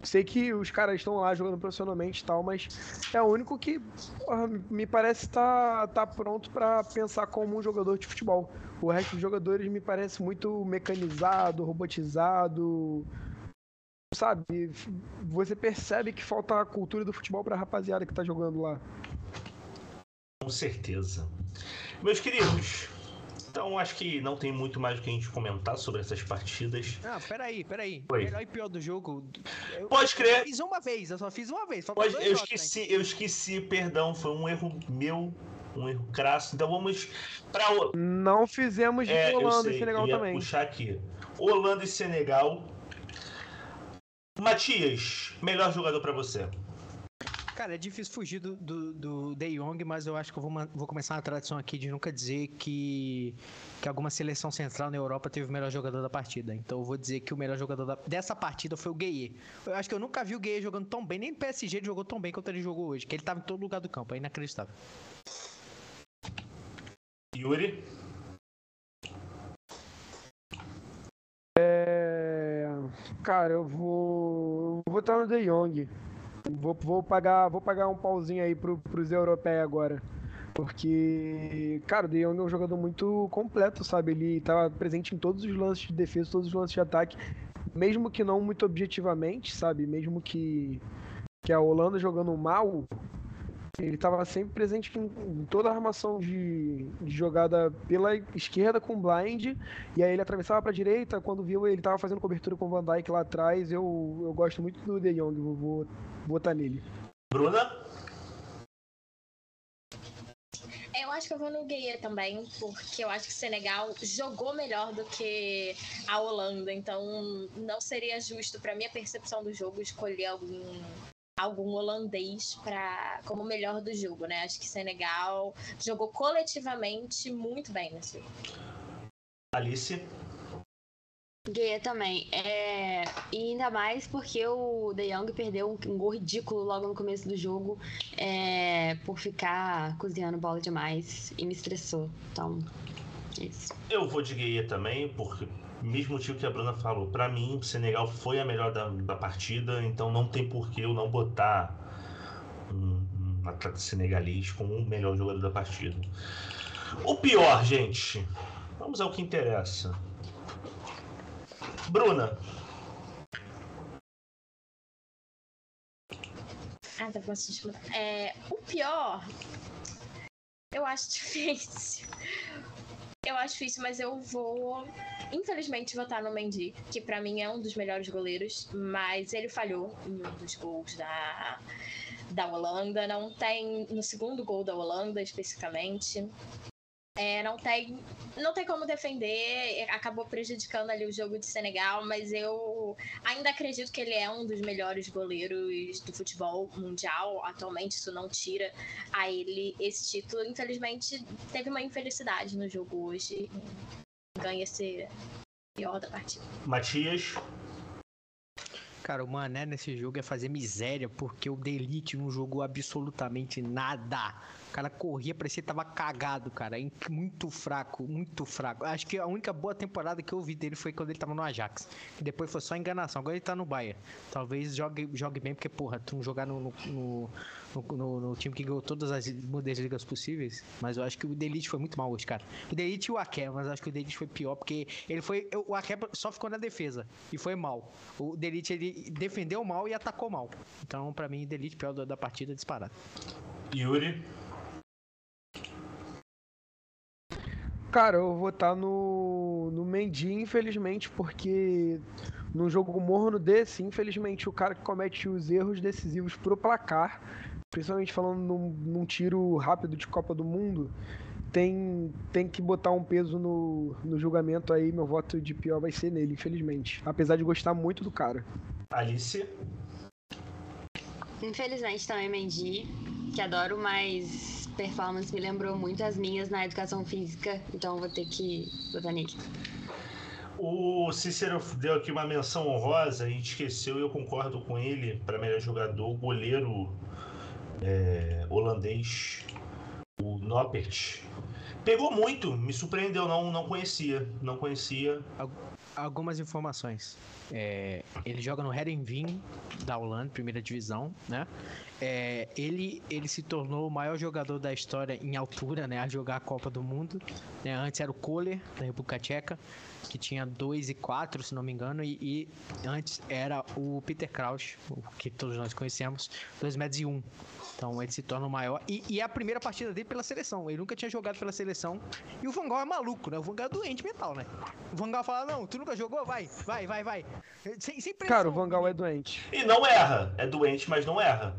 C: sei que os caras estão lá jogando profissionalmente e tal, mas é o único que porra, me parece tá, tá pronto pra pensar como um jogador de futebol. O resto dos jogadores me parece muito mecanizado, robotizado. Sabe? Você percebe que falta a cultura do futebol pra rapaziada que tá jogando lá.
B: Com certeza. Meus queridos, então acho que não tem muito mais o que a gente comentar sobre essas partidas.
F: Ah, peraí, peraí.
B: Oi.
F: Melhor e pior do jogo. Eu,
B: Pode
F: eu
B: crer.
F: fiz uma vez, eu só fiz uma vez.
B: Pode,
F: dois
B: eu
F: jogos
B: esqueci, eu esqueci, perdão, foi um erro meu, um erro crasso. Então vamos para o
C: Não fizemos de
B: É, eu
C: Holanda
B: sei,
C: e Senegal
B: eu ia
C: também.
B: puxar aqui. Holanda e Senegal. Matias, melhor jogador pra você.
F: Cara, é difícil fugir do, do, do De Jong, mas eu acho que eu vou, vou começar uma tradição aqui de nunca dizer que, que alguma seleção central na Europa teve o melhor jogador da partida. Então eu vou dizer que o melhor jogador da- dessa partida foi o Gueye. Eu acho que eu nunca vi o Gueye jogando tão bem, nem no PSG ele jogou tão bem quanto ele jogou hoje, que ele tava em todo lugar do campo, é inacreditável.
B: Yuri,
C: É, Cara, eu vou. eu Vou estar no De Jong. Vou, vou, pagar, vou pagar um pauzinho aí pro, pros europeus agora. Porque, cara, o De Jong é um jogador muito completo, sabe? Ele tava presente em todos os lances de defesa, todos os lances de ataque. Mesmo que não muito objetivamente, sabe? Mesmo que, que a Holanda jogando mal, ele estava sempre presente em, toda a armação de, de jogada pela esquerda com o blind, e aí ele atravessava para a direita, quando viu ele estava fazendo cobertura com o Van Dijk lá atrás, eu, eu gosto muito do De Jong, vou, vou votar nele.
B: Bruna,
E: Eu acho que eu vou no Gueye também, porque eu acho que o Senegal jogou melhor do que a Holanda, então não seria justo pra minha percepção do jogo escolher algum algum holandês para como melhor do jogo, né? Acho que Senegal jogou coletivamente muito bem nesse jogo.
B: Alice,
D: Guia também. É... E ainda mais porque o De Jong perdeu um, um gol ridículo logo no começo do jogo é... por ficar cozinhando bola demais e me estressou. Então, é isso.
B: eu vou de Gueye também, porque mesmo motivo que a Bruna falou, pra mim o Senegal foi a melhor da, da partida, então não tem por que eu não botar um, um atleta senegalês como o melhor jogador da partida. O pior, gente, vamos ao que interessa. Bruna,
E: Ah, tá bom. É, o pior, eu acho difícil. Eu acho difícil, mas eu vou, infelizmente, votar no Mendy, que pra mim é um dos melhores goleiros, mas ele falhou em um dos gols da, da Holanda. Não tem no segundo gol da Holanda, especificamente. É, não tem não tem como defender, acabou prejudicando ali o jogo de Senegal, mas eu ainda acredito que ele é um dos melhores goleiros do futebol mundial. Atualmente, isso não tira a ele esse título. Infelizmente, teve uma infelicidade no jogo hoje. Ganha esse pior da partida.
B: Matias,
F: Cara, o Mané nesse jogo é fazer miséria, porque o Delite não jogou absolutamente nada. O cara corria, parecia que tava cagado, cara. É muito fraco, muito fraco. Acho que a única boa temporada que eu vi dele foi quando ele tava no Ajax. Depois foi só enganação. Agora ele tá no Bayern. Talvez jogue, jogue bem, porque, porra, tu não jogar no, no, no, no, no time que ganhou todas as Bundesligas possíveis. Mas eu acho que o Delite foi muito mal hoje, cara. O Delite e o Aké, mas acho que o Delite foi pior, porque ele foi. O Aké só ficou na defesa. E foi mal. O Delite, ele defendeu mal e atacou mal. Então, pra mim, o Delite pior da, da partida disparado.
B: Yuri.
C: Cara, eu vou estar no, no Mendy, infelizmente, porque num jogo morno desse, infelizmente, o cara que comete os erros decisivos pro placar, principalmente falando num, num tiro rápido de Copa do Mundo, tem, tem que botar um peso no, no julgamento aí. Meu voto de pior vai ser nele, infelizmente. Apesar de gostar muito do cara.
B: Alice.
D: Infelizmente também Mendy, que adoro, mas performance me lembrou muito as minhas na educação física, então vou ter que botar nele.
B: O Cícero deu aqui uma menção honrosa, a gente esqueceu e eu concordo com ele para melhor jogador, goleiro é, holandês, o Noppert. Pegou muito, me surpreendeu, não, não conhecia, não conhecia.
F: Algumas informações. É, ele joga no Herenveen da Holanda, primeira divisão, né? É, ele, ele se tornou o maior jogador da história em altura, né? A jogar a Copa do Mundo. Né? Antes era o Kohler, da República Tcheca, que tinha 2 e 4, se não me engano, e, e, antes era o Peter Crouch, que todos nós conhecemos, 2 metros e 1. Um. Então ele se torna o maior. E, e, é a primeira partida dele pela seleção. Ele nunca tinha jogado pela seleção. E o Vangal é maluco, né? O Vangal é doente mental, né? O Vangal fala: Não, tu nunca jogou? Vai, vai, vai, vai.
C: Sem, sem pressão, Cara, o Vangal é doente.
B: E não erra. É doente, mas não erra.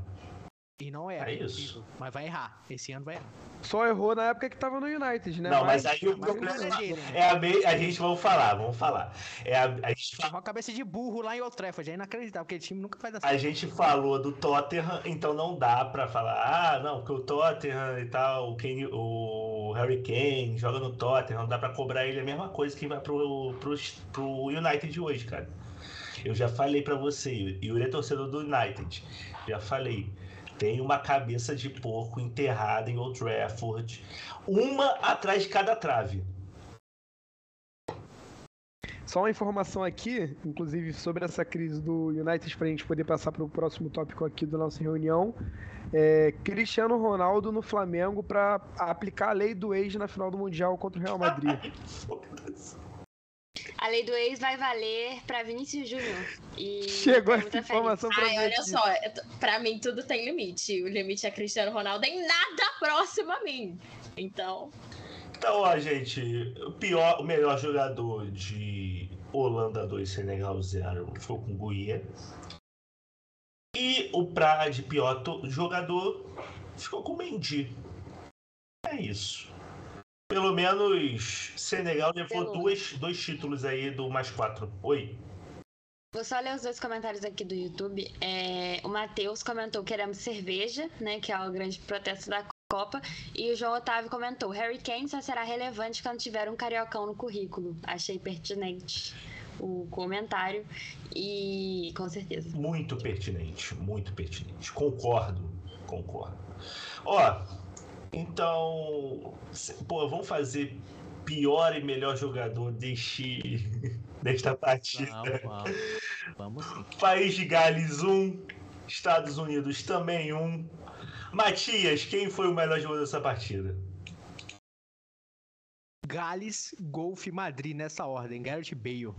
F: E não erra. É isso. Mas vai errar. Esse ano vai errar.
C: Só errou na época que tava no United, né?
B: Não, mas, mas aí o problema é, é a, me... a gente vamos falar, vamos falar. É a, a gente
F: fala... uma cabeça de burro lá em Old Trafford, é inacreditável, porque o time nunca faz assim.
B: A gente falou do Tottenham, então não dá pra falar, ah, não, porque o Tottenham e tal, o, Kane, o Harry Kane joga no Tottenham, não dá pra cobrar ele a mesma coisa que vai pro, pro, pro United hoje, cara. Eu já falei pra você, Yuri é torcedor do United, já falei tem uma cabeça de porco enterrada em Old Trafford, uma atrás de cada trave.
C: Só uma informação aqui, inclusive sobre essa crise do United, para a gente poder passar para o próximo tópico aqui da nossa reunião. É, Cristiano Ronaldo no Flamengo para aplicar a lei do ex na final do Mundial contra o Real Madrid. [LAUGHS]
D: A lei do ex vai valer para Vinícius Júnior. E
C: Chegou essa informação pra
E: Ai, olha só, para mim tudo tem limite. O limite é Cristiano Ronaldo em nada próximo a mim. Então.
B: Então, ó, gente, o pior, o melhor jogador de Holanda 2, Senegal 0 foi com Guia. E o pra de pior jogador ficou com o Mendy. É isso. Pelo menos Senegal levou dois, dois títulos aí do mais quatro. Oi.
D: Vou só ler os dois comentários aqui do YouTube. É, o Matheus comentou queremos cerveja, né? Que é o grande protesto da Copa. E o João Otávio comentou: Harry Kane só será relevante quando tiver um cariocão no currículo. Achei pertinente o comentário e com certeza.
B: Muito pertinente, muito pertinente. Concordo, concordo. Ó, então, pô, vamos fazer pior e melhor jogador deste, [LAUGHS] desta partida.
F: Vamos, vamos. sim.
B: País de Gales 1, um, Estados Unidos também 1. Um. Matias, quem foi o melhor jogador dessa partida?
F: Gales, Golf Madrid nessa ordem. Gareth Bale.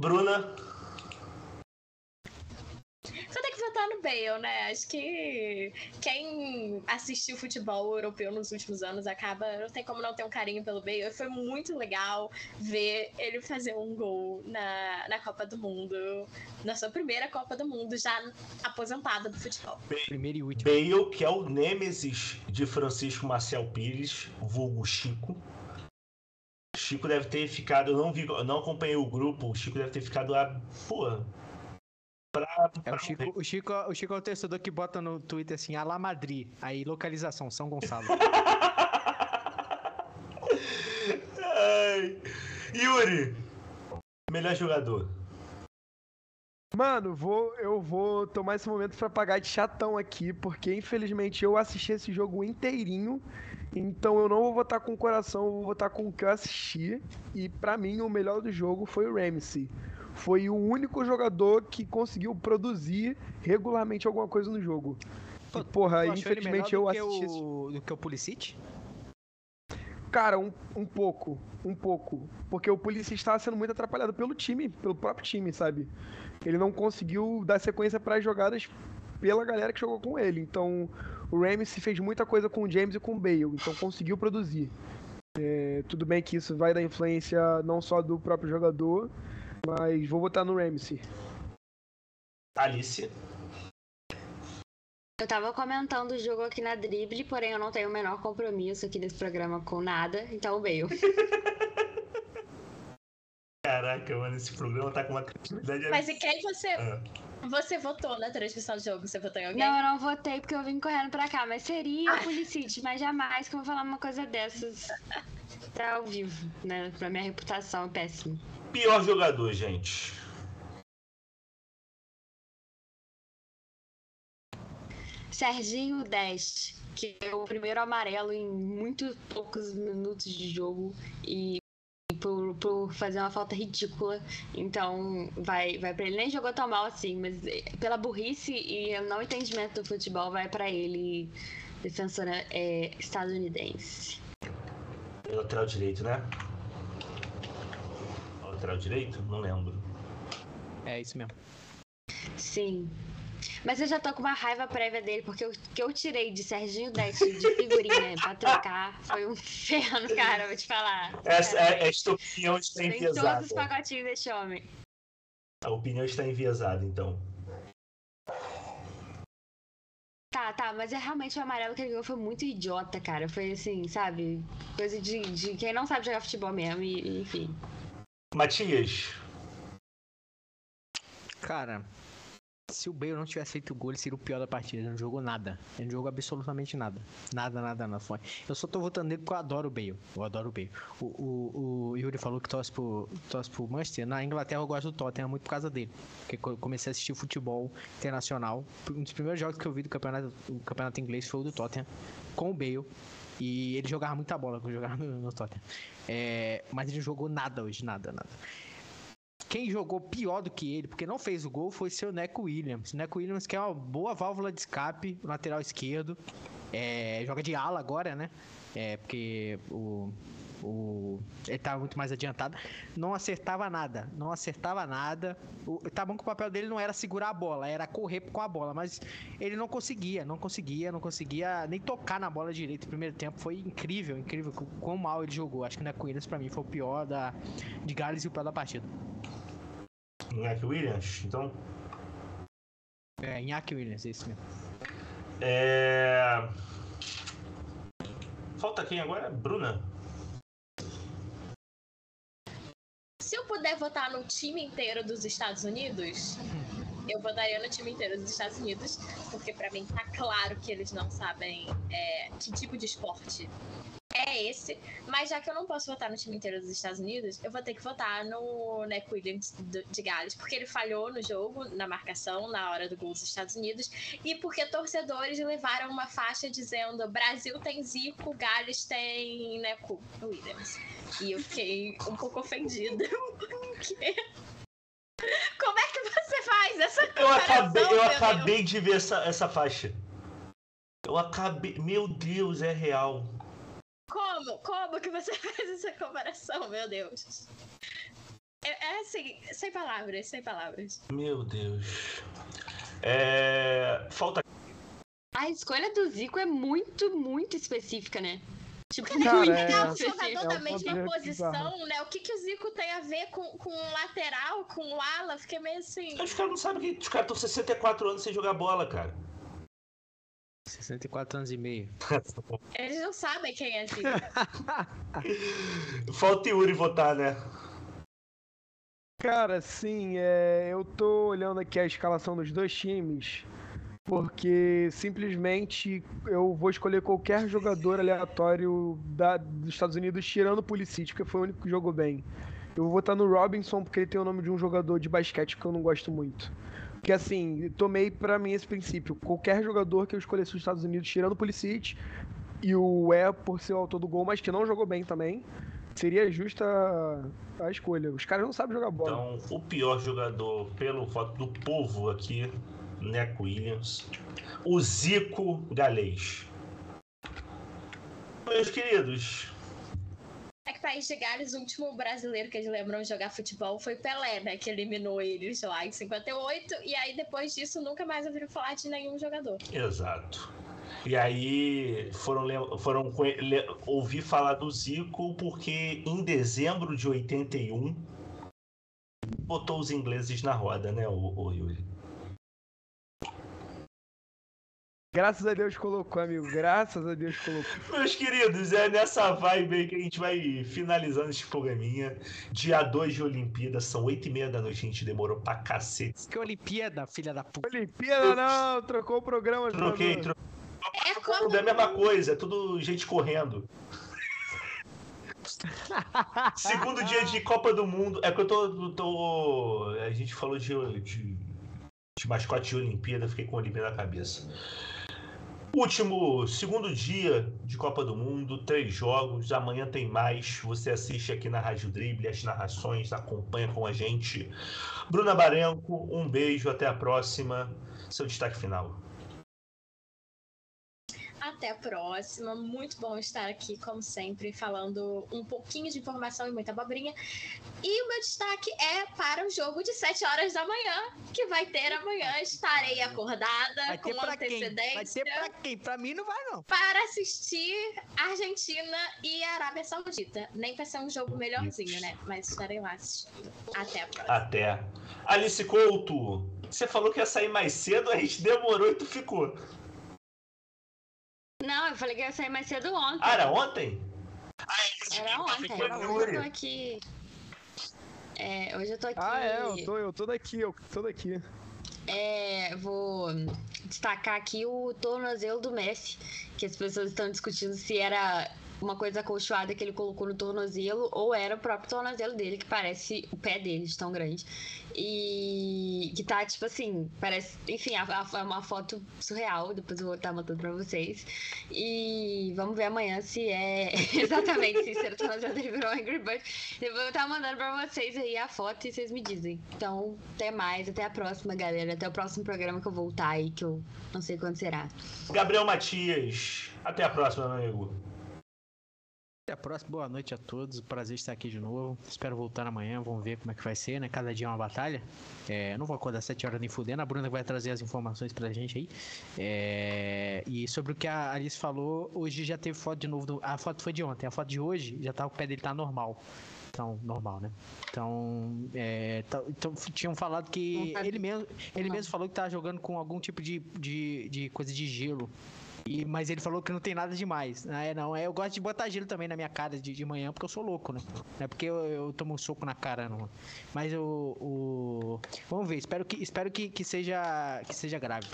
B: Bruna?
E: Votar no Bale, né? Acho que quem assistiu futebol europeu nos últimos anos acaba. Não tem como não ter um carinho pelo Bale. Foi muito legal ver ele fazer um gol na, na Copa do Mundo. Na sua primeira Copa do Mundo, já aposentada do futebol.
F: Primeiro e último.
B: Bale, que é o Nêmesis de Francisco Marcel Pires, vulgo Chico. Chico deve ter ficado, eu não vi, eu não acompanhei o grupo, o Chico deve ter ficado lá, pô,
F: Pra é, o, Chico, o, Chico, o Chico é o torcedor que bota no Twitter assim, Alá Madrid, aí localização, São Gonçalo.
B: Ai. Yuri, melhor jogador.
C: Mano, vou, eu vou tomar esse momento pra pagar de chatão aqui, porque infelizmente eu assisti esse jogo inteirinho, então eu não vou votar com o coração, eu vou votar com o que eu assisti. E pra mim o melhor do jogo foi o Ramsey. Foi o único jogador que conseguiu produzir regularmente alguma coisa no jogo.
F: Pô,
C: E, porra, infelizmente eu assisti
F: o, do que o Pulisic?
C: Cara, um, um pouco, um pouco. Porque o Pulisic estava sendo muito atrapalhado pelo time, pelo próprio time, sabe? Ele não conseguiu dar sequência para as jogadas pela galera que jogou com ele. Então, o Ramsey fez muita coisa com o James e com o Bale, então conseguiu produzir. É, tudo bem que isso vai dar influência não só do próprio jogador, mas vou votar no Ramsey.
B: Alice.
D: Eu tava comentando o jogo aqui na Drible, porém eu não tenho o menor compromisso aqui nesse programa com nada, então o Bale. [LAUGHS]
B: Caraca, mano, esse programa tá com uma criatividade
E: Mas e quem você,
B: Ah.
E: você votou na transmissão do jogo? Você votou em alguém?
D: Não, eu não votei porque eu vim correndo pra cá, mas seria o Pulisic, mas jamais que eu vou falar uma coisa dessas. Tá ao vivo, né? Pra minha reputação é péssima.
B: Pior jogador, gente.
D: Serginho Dest, que é o primeiro amarelo em muito poucos minutos de jogo e por, por fazer uma falta ridícula. Então vai, vai para ele. Nem jogou tão mal assim, mas pela burrice e não entendimento do futebol, vai para ele, defensora é, estadunidense.
B: Lateral direito, né? Lateral direito? Não lembro.
F: É isso mesmo.
D: Sim. Mas eu já tô com uma raiva prévia dele, porque o que eu tirei de Serginho Dest de figurinha pra trocar foi um [LAUGHS] inferno, cara, vou te falar.
B: Essa,
D: Cara,
B: é, esta opinião está
D: Tem todos
B: enviesada.
D: os pacotinhos desse homem.
B: A opinião está enviesada, então.
D: Tá, tá, mas é realmente o amarelo que ele ganhou foi muito idiota, cara. Foi assim, sabe? Coisa de, de quem não sabe jogar futebol mesmo, e, e, enfim.
B: Matias,
F: Cara, se o Bale não tivesse feito o gol, ele seria o pior da partida. Ele não jogou nada. Ele não jogou absolutamente nada. Nada, nada, nada. Foi. Eu só tô votando nele porque eu adoro o Bale. Eu adoro o Bale. O, o, o Yuri falou que torce pro, torce pro Manchester. Na Inglaterra eu gosto do Tottenham muito por causa dele. Porque eu comecei a assistir futebol internacional. Um dos primeiros jogos que eu vi do campeonato, do campeonato inglês foi o do Tottenham, com o Bale. E ele jogava muita bola quando jogava no, no Tottenham. É, mas ele jogou nada hoje, nada, nada. Quem jogou pior do que ele, porque não fez o gol, foi seu Neco Williams. Neco Williams, que é uma boa válvula de escape, lateral esquerdo. É, joga de ala agora, né? É, porque o, o, ele tava muito mais adiantado. Não acertava nada. Não acertava nada. O, tá bom que o papel dele não era segurar a bola, era correr com a bola. Mas ele não conseguia, não conseguia, não conseguia nem tocar na bola direito. O primeiro tempo foi incrível, incrível. o Quão mal ele jogou. Acho que o Neco Williams, pra mim, foi o pior da, de Gales e o pior da partida.
B: Iñaki Williams, então.
F: É, Iñaki Williams, é isso mesmo.
B: É... Falta quem agora? Bruna?
E: Puder votar no time inteiro dos Estados Unidos, eu votaria no time inteiro dos Estados Unidos, porque pra mim tá claro que eles não sabem é, que tipo de esporte é esse. Mas já que eu não posso votar no time inteiro dos Estados Unidos, eu vou ter que votar no Neck Williams do- de Gales, porque ele falhou no jogo, na marcação, na hora do gol dos Estados Unidos, e porque torcedores levaram uma faixa dizendo Brasil tem Zico, Gales tem Neco Williams. E eu fiquei um pouco ofendida. [LAUGHS] Porque... Como é que você faz essa
B: Eu
E: comparação,
B: acabei, eu acabei de ver essa, essa faixa. Eu acabei. Meu Deus, é real.
E: Como? Como que você [LAUGHS] faz essa comparação, meu Deus? É, é assim, sem palavras, sem palavras.
B: Meu Deus. É... Falta.
D: A escolha do Zico é muito, muito específica, né? Tipo,
C: Cara,
D: muito
C: é-
E: É um jogador
C: É
E: da mesma posição,
C: bizarro.
E: né? O que, que o Zico tem a ver com, com o lateral, com o ala? Fiquei meio assim.
B: Os caras não sabem que os caras estão 64 anos sem jogar bola, cara.
F: 64 anos e meio. [LAUGHS]
E: Eles não sabem quem é Zico. [LAUGHS]
B: Falta Yuri votar, né?
C: Cara, sim, é, eu tô olhando aqui a escalação dos dois times, porque simplesmente eu vou escolher qualquer jogador aleatório da- dos Estados Unidos tirando o Pulisic, porque foi o único que jogou bem. Eu vou votar no Robinson porque ele tem o nome de um jogador de basquete que eu não gosto muito. Porque assim, tomei pra mim esse princípio. Qualquer jogador que eu escolhesse dos Estados Unidos, tirando o Pulisic, e o E por ser o autor do gol, mas que não jogou bem também, seria justa a, escolha. Os caras não sabem jogar bola.
B: Então, o pior jogador pelo voto do povo aqui, Neco Williams, o Zico Galês. Meus queridos,
E: É que País de Gales, o último brasileiro que eles lembram de jogar futebol foi Pelé, né? Que eliminou eles lá em 58. E aí, depois disso, nunca mais ouviram falar de nenhum jogador.
B: Exato. E aí foram, foram ouvir falar do Zico porque em dezembro de 81 botou os ingleses na roda, né, o, o Yuri?
C: Graças a Deus colocou, amigo. Graças a Deus colocou.
B: Meus queridos, é nessa vibe aí que a gente vai finalizando esse programinha. Dia 2 de Olimpíada, são 8 e meia da noite, a gente demorou pra cacete.
F: Que Olimpíada, filha da puta.
C: Olimpíada não, trocou o programa.
B: Troquei, troquei.
E: É
B: Tudo é a mesma coisa, é tudo gente correndo. [LAUGHS] Segundo dia de Copa do Mundo. É que eu tô. tô- a gente falou de, de, de mascote de Olimpíada, fiquei com a Olimpíada na cabeça. Último, segundo dia de Copa do Mundo, três jogos. Amanhã tem mais. Você assiste aqui na Rádio Drible as narrações, acompanha com a gente. Bruna Barenco, um beijo, até a próxima. Seu destaque final.
E: Até a próxima. Muito bom estar aqui, como sempre, falando um pouquinho de informação e muita abobrinha. E o meu destaque é para o jogo de 7 horas da manhã, que vai ter amanhã. Estarei acordada
F: Vai
E: com
F: pra quem?
E: antecedência
F: Vai ter pra quem? Pra mim não vai, não.
E: para assistir Argentina e Arábia Saudita. Nem vai ser um jogo melhorzinho, né? Mas estarei lá assistindo. Até a próxima.
B: Até. Alice Couto, você falou que ia sair mais cedo, a gente demorou e tu ficou.
D: Não, eu falei que ia sair mais cedo ontem.
B: Ah, era ontem?
D: Era ontem.
B: Ficou
D: Hoje eu tô aqui. É, hoje eu tô aqui.
C: Ah, é, eu tô, eu tô daqui, eu tô daqui.
D: É, vou destacar aqui o tornozelo do Messi, que as pessoas estão discutindo se era uma coisa acolchoada que ele colocou no tornozelo ou era o próprio tornozelo dele, que parece o pé dele de tão grande. E que tá, tipo assim, parece. Enfim, é uma foto surreal, depois eu vou estar mandando pra vocês. E vamos ver amanhã se é [LAUGHS] exatamente se o tornozelo dele virou Angry Bird. Eu vou estar mandando pra vocês aí a foto e vocês me dizem. Então, até mais, até a próxima, galera. Até o próximo programa que eu voltar aí, que eu não sei quando será.
B: Gabriel Matias, até a próxima, meu amigo.
F: Até a próxima, boa noite a todos. Prazer estar aqui de novo. Espero voltar amanhã. Vamos ver como é que vai ser, né? Cada dia é uma batalha. É, não vou acordar às 7 horas nem fudendo. A Bruna vai trazer as informações pra gente aí. É, e sobre o que a Alice falou, hoje já teve foto de novo. do- a foto foi de ontem. A foto de hoje já tá o pé dele tá normal. Então, normal, né? Então, é, tá- então tinham falado que
D: tá-
F: ele mesmo, ele mesmo falou que tava jogando com algum tipo de, de, de coisa de gelo. E, mas ele falou que não tem nada demais. Ah, é, não. É, eu gosto de botar gelo também na minha cara de, de manhã, porque eu sou louco, né? Não é porque eu, eu tomo um soco na cara, não. Mas o. o- Vamos ver, espero que, espero que, que, seja, que seja grave.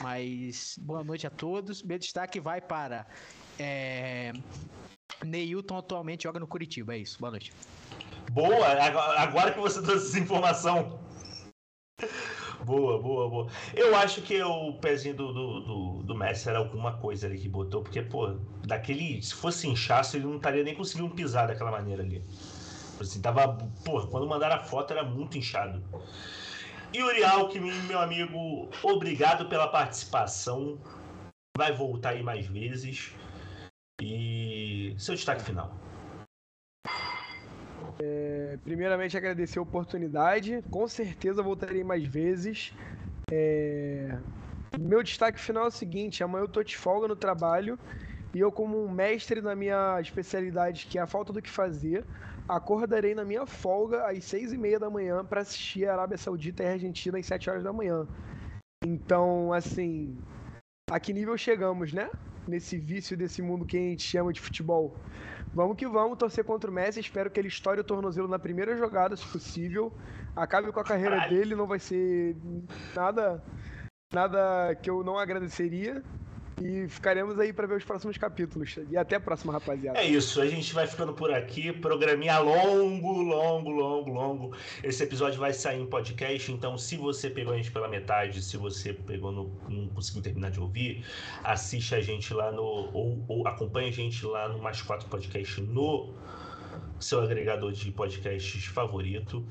F: Mas boa noite a todos. Meu destaque vai para. É... Neilton atualmente joga no Curitiba, é isso. Boa noite.
B: Boa, agora- que você trouxe essa informação. Boa, boa, boa. Eu acho que o pezinho do, do, do, do Messi era alguma coisa ali que botou, porque, pô, daquele. Se fosse inchaço, ele não estaria nem conseguindo pisar daquela maneira ali. Assim, tava. Pô, quando mandaram a foto era muito inchado. Yuri Alckmin, meu amigo, obrigado pela participação. Vai voltar aí mais vezes. E seu destaque final.
C: É, primeiramente, agradecer a oportunidade. Com certeza voltarei mais vezes. É, Meu destaque final é o seguinte: amanhã eu tô de folga no trabalho e eu, como um mestre na minha especialidade, que é a falta do que fazer, acordarei na minha folga às seis e meia da manhã para assistir a Arábia Saudita e a Argentina às sete horas da manhã. Então, assim, a que nível chegamos, né? Nesse vício desse mundo que a gente chama de futebol. Vamos que vamos torcer contra o Messi. Espero que ele estoure o tornozelo na primeira jogada, se possível. Acabe com a carreira dele, não vai ser nada, nada que eu não agradeceria. E ficaremos aí para ver os próximos capítulos. E até a próxima, rapaziada.
B: É isso, a gente vai ficando por aqui. Programinha longo, longo, longo, longo. Esse episódio vai sair em podcast, então se você pegou a gente pela metade, se você pegou no, não conseguiu terminar de ouvir, assiste a gente lá no. ou, ou acompanha a gente lá no Mais Quatro Podcast no seu agregador de podcasts favorito.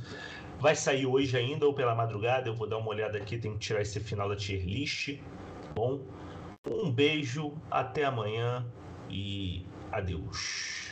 B: Vai sair hoje ainda ou pela madrugada, eu vou dar uma olhada aqui, tem que tirar esse final da tier list. Tá bom? Um beijo, até amanhã e adeus.